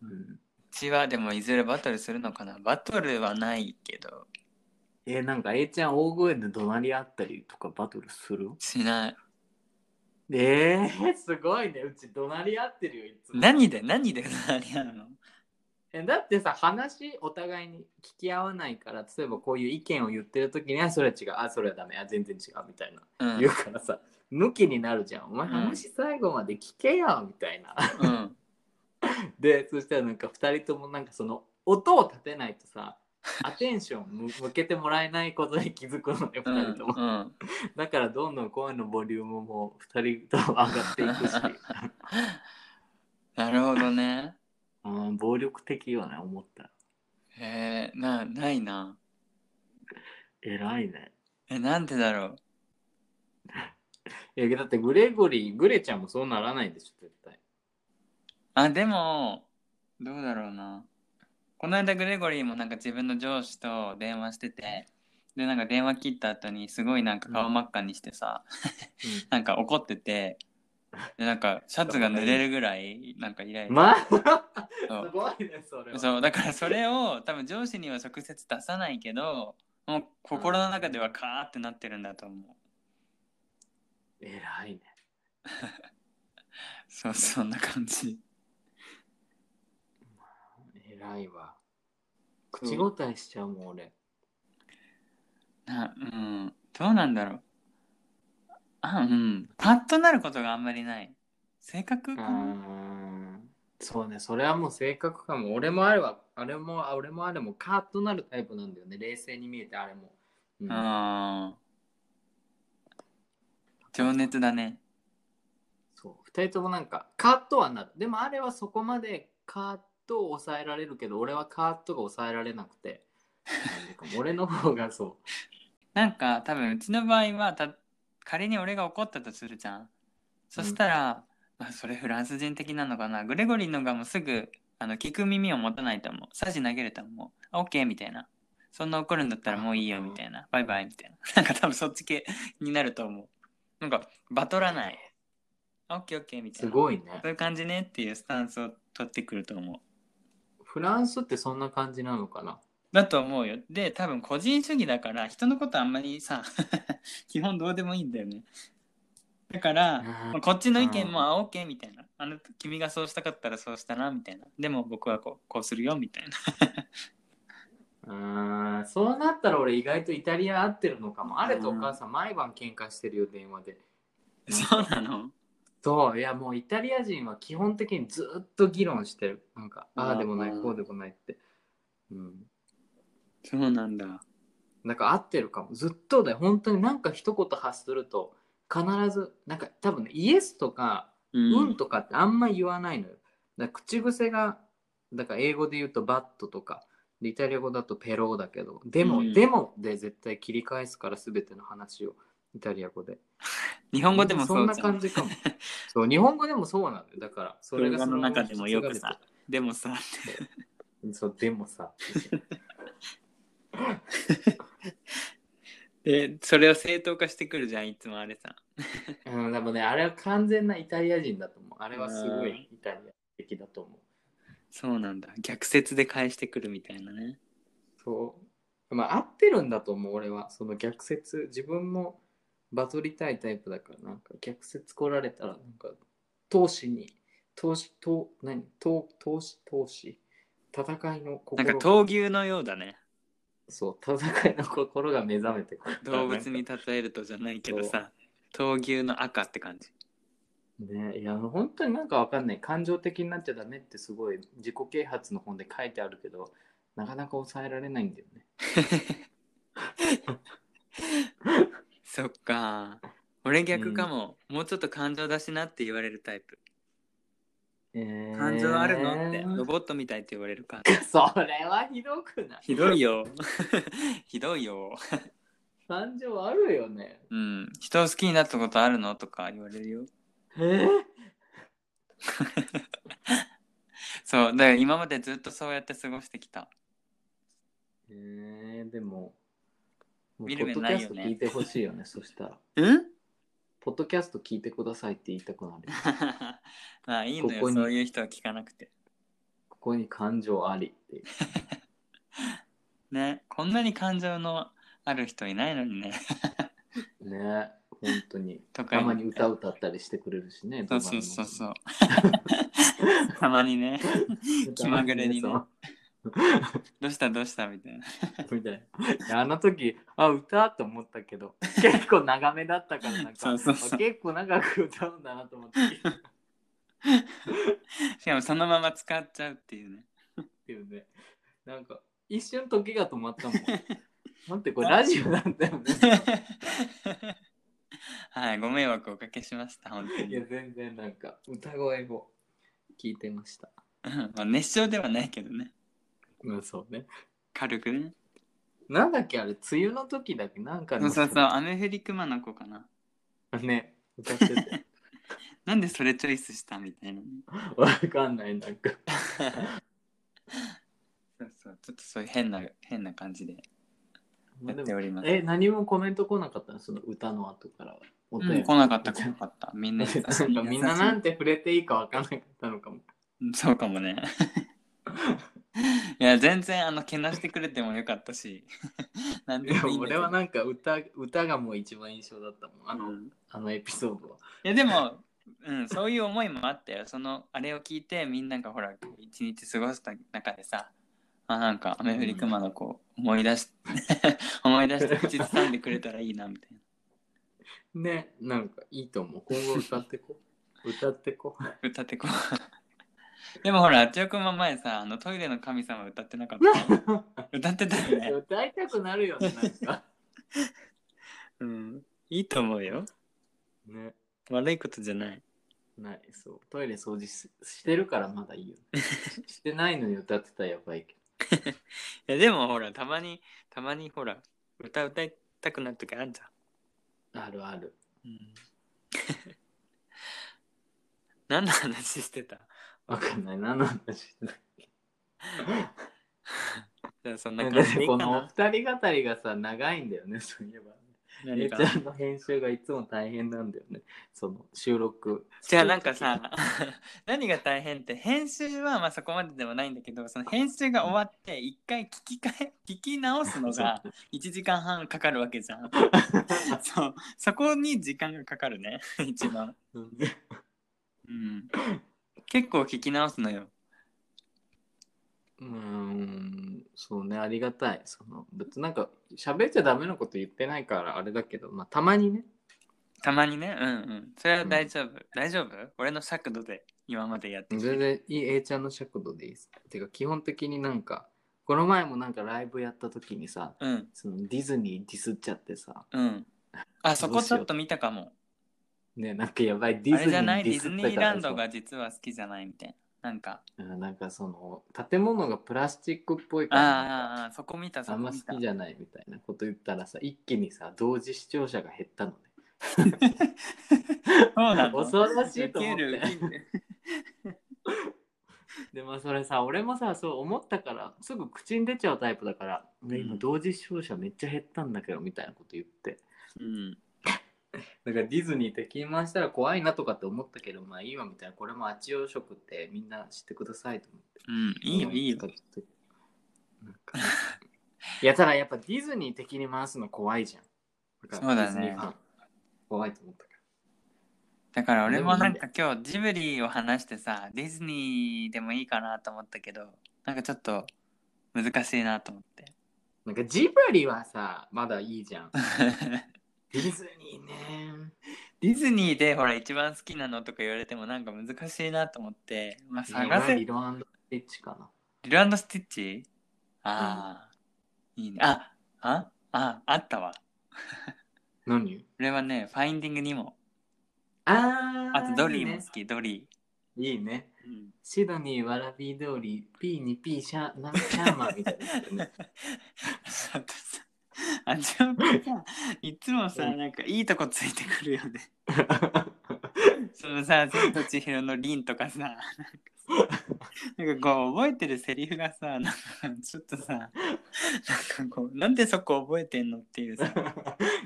うん、うちはでもいずれバトルするのかな？バトルはないけど。えなんか A ちゃん大声で怒鳴り合ったりとかバトルする？しない。えー、すごいね。うち怒鳴り合ってるよいつも。何で？何で何やるの？えだってさ話お互いに聞き合わないから例えばこういう意見を言ってる時にはそれは違う。あそれはダメ。あ全然違う。みたいな。うん。言うからさ向きになるじゃん。お前うん。話最後まで聞けよみたいな。うん。でそしたらなんか2人ともなんかその音を立てないとさ アテンション向向けてもらえないことに気づくのねうん2人とも、うんだからどんどん声のボリュームも2人とも上がっていくし。なるほどね。うん暴力的よね思ったら。へえなないな。偉いね。えなんでだろういやだってグレゴリーグレちゃんもそうならないでしょ絶対。あでもどうだろうな。この間グレゴリーもなんか自分の上司と電話しててでなんか電話切った後にすごいなんか顔真っ赤にしてさ、なんか怒っててでなんかシャツが濡れるぐらいなんかイライラま すごいねそれは。そうだからそれを多分上司には直接出さないけどもう心の中ではカーってなってるんだと思う偉いね。そうそんな感じ。偉いわ。口答えしちゃうもん俺。なうん。どうなんだろう。あうん。パッとなることがあんまりない。性格かうな、ん。そうねそれはもう性格かも。俺もあれはあれもあ俺もあれもカーッとなるタイプなんだよね。冷静に見えてあれも、うん。あー情熱だね。そう。二人ともなんかカーッとはなる。でもあれはそこまでカーッとを抑えられるけど俺はカーッとが抑えられなくて。俺の方がそ なんか多分うちの場合はた仮に俺が怒ったとするじゃん。そしたら、あそれフランス人的なのかな。グレゴリーのがもうすぐあの聞く耳を持たないと思う。サジ投げると思うあオッケーみたいな。そんな怒るんだったらもういいよみたいな。バイバイみたいな。なんか多分そっち系になると思うなんかバトらないあオッケーオッケーみうたいなすごいねそういう感じねっていうスタンスを取ってくると思うフランスってそんな感じなのかな？だと思うよ。で、多分個人主義だから、人のことあんまりさ、基本どうでもいいんだよね。だから、こっちの意見も、あ、OK みたいな。あの、君がそうしたかったらそうしたな、みたいな。でも僕はこうこうするよ、みたいな。あーそうなったら俺意外とイタリア合ってるのかも。あれとお母さん毎晩喧嘩してるよ、電話で。そうなの？そう、いやもうイタリア人は基本的にずっと議論してる。なんか、ああでもない、うんこうでもないって。うん。そうなんだ。なんか合ってるかも。ずっとだよ。本当になんか一言発すると、必ず、なんか多分ね、イエスとか、ううんとかってあんま言わないのよ。だから口癖が、だから英語で言うとバットとか、でイタリア語だとペローだけど、でも、うんでもで絶対切り返すから全ての話を、イタリア語で。日本語でもそんなそうじゃん。感じかも。そう、日本語でもそうなんだよ。だから、それがそまま中でもよくさでもさ、そう、でもさ。で、それを正当化してくるじゃん、いつもあれさ。うん、でもね、あれは完全なイタリア人だと思う。あれはすごいイタリア的だと思う。そうなんだ。逆説で返してくるみたいなね。そう。まあ、合ってるんだと思う、俺は。その逆説、自分もバトりたいタイプだから、なんか逆説来られたら、なんか、投資に、投資、投、何？投、投資、投資戦いのなんか闘牛のようだね。そう、戦いの心が目覚めてくる。動物に例えるとじゃないけどさ、闘牛の赤って感じ。ねいや本当になんかわかんない感情的になっちゃダメってすごい自己啓発の本で書いてあるけどなかなか抑えられないんだよねそっか。俺逆かも、もうちょっと感情出しなって言われるタイプ。えー感情あるのって、ロボットみたいって言われるか。それはひどくない？ひどいよ。ひどいよ。感情あるよねうん。人を好きになったことあるの？とか言われるよ。えー、そう。だから今までずっとそうやって過ごしてきた。えー、でももう見る目ポッドキャストないよね聞いてほしいよねそしたらうん？ポッドキャスト聞いてくださいって言いたくなる まあいいのよ、ここにそういう人は聞かなくて。ここに感情ありっていう ね。こんなに感情のある人いないのにね。ね本当に。たまに歌歌ったりしてくれるしねそうそうそうそう。たまにね。気まぐれにね。どうしたどうしたみたいな。みたいな。あの時あ歌と思ったけど結構長めだったからなんかそうそうそう。あ結構長く歌うんだなと思って しかもそのまま使っちゃうっていうね。っていうね。なんか一瞬時が止まったもん。待ってこれラジオなんだよね はい、ご迷惑をおかけしました、本当いやに。全然なんか歌声を聞いてました まあ熱唱ではないけどね。うんそうね軽くね。なんだっけあれ梅雨の時だっけ？なんかのそうそうそう、雨降り熊の子かな。ね歌ってて なんでそれチョイスしたみたいなね。わかんないなんかそうそう、ちょっとそういう変な、変な感じでやっております。え何もコメント来なかったの？その歌の後からはお便りうん、来なかった、来なかった。みんな優しいなんかみんななんて。て触れていいかわかんなかったのかも。うんそうかもね。いや、全然、あの、けなしてくれてもよかったし。なんでもいいんだけど俺はなんか歌歌がもう一番印象だったもん。あの,、うんあのエピソードは。いやでも、うん、そういう思いもあったよ。そのあれを聞いてみんながほら一日過ごした中でさあなんか雨降り熊の子思い出し 思い出して口ずさんでくれたらいいなみたいな。ね、なんかいいと思う。今後歌ってこう。歌ってこう。歌ってこう。でもほら、あっちおくんも前さ、あのトイレの神様歌ってなかった？歌ってたよね。歌いたくなるよね、なんか。うん。いいと思うよ。ね。悪いことじゃない。ない、そう。トイレ掃除ししてるからまだいいよ、ね。してないのに歌ってたらやばいけやでもほらたまにたまにほら歌歌いたくなる時あるじゃん、あるある。うん、何の話してた？わかんない。何の話してた じゃあそんなだ感じでこのいいかな二人語りがさ、長いんだよね、そういえば。え何か。ちゃんの編集がいつも大変なんだよね。その収録。じゃあなんかさ 何が大変って編集はまあそこまででもないんだけどその編集が終わって一回聞き替え 聞き直すのが1時間半かかるわけじゃん。そう。そこに時間がかかるね一番。うん。うん。結構聞き直すのよ。うーん、そうね、ありがたい。その別になんか喋っちゃダメなこと言ってないからあれだけど、まあたまにね。たまにね。うんうん。それは大丈夫、大丈夫？俺の尺度で今までやってきて。全然いい A ちゃんの尺度でいいです。てか基本的になんか、この前もなんかライブやった時にさ、うん。そのディズニーディスっちゃってさ、うん。あそこちょっと見たかも。ね、なんかやばい。ディズニあれじゃなーい？ディズニーランドさが実は好きじゃないみたいななんか。うんなんかその建物がプラスチックっぽいあからーあーあーそこ見たそあんま好きじゃないみたいなこと言ったらさ一気にさ同時視聴者が減ったのね。そうなの？恐ろしいと思っウケるウて。ケ るでもそれさ俺もさそう思ったからすぐ口に出ちゃうタイプだから、ねうん。今同時視聴者めっちゃ減ったんだけどみたいなこと言って。うん だからディズニー敵に回したら怖いなとかって思ったけどまあいいわみたいなこれも八王食ってみんな知ってくださいと思って。うんいいよいいよ。いやただやっぱディズニー敵に回すの怖いじゃん。そうだね。怖いと思ったかだから俺もなんか今日ジブリを話してさディズニーでもいいかなと思ったけどなんかちょっと難しいなと思って。らなんかジブリはさまだいいじゃん ディズニーね。ディズニーでほら一番好きなのとか言われてもなんか難しいなと思って、まあ、探せ。リロアンドステッチかな。リルスティッチ？ああ、いいね。ああああったわ。何？これはねファインディングにもあーあとドリーいいね。も好きドリいいね。ー、うん。シドニーわらび通り P に P シャなんシャーマンみたいなね。あとさ あちょっとさ いつもさなんかいいとこついてくるよね。そのさ「千と千尋の凛」とかさなんかさなんかこう覚えてるセリフがさなんかちょっとさなんかこうなんでそこ覚えてんのっていうさ。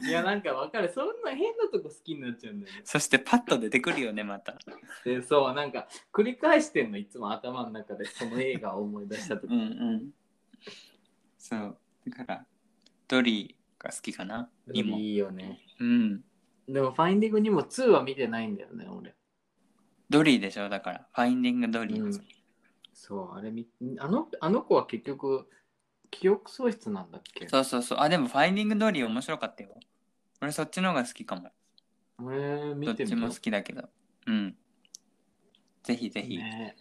いやなんかわかる。そんな変なとこ好きになっちゃうんだよね。そしてパッと出てくるよねまた。でそうなんか繰り返してんのいつも頭の中でその映画を思い出した時うんうん。そう。だからドリーが好きかな？いいよね。うん。でもファインディングにも2は見てないんだよね俺。ドリーでしょ？だから。ファインディングドリー、うん。そうあれみあのあの子は結局記憶喪失なんだっけ？そうそうそう。あでもファインディングドリー面白かったよ。俺そっちの方が好きかも。えー、見どってちも好きだけど。うん。ぜひぜうひ、ね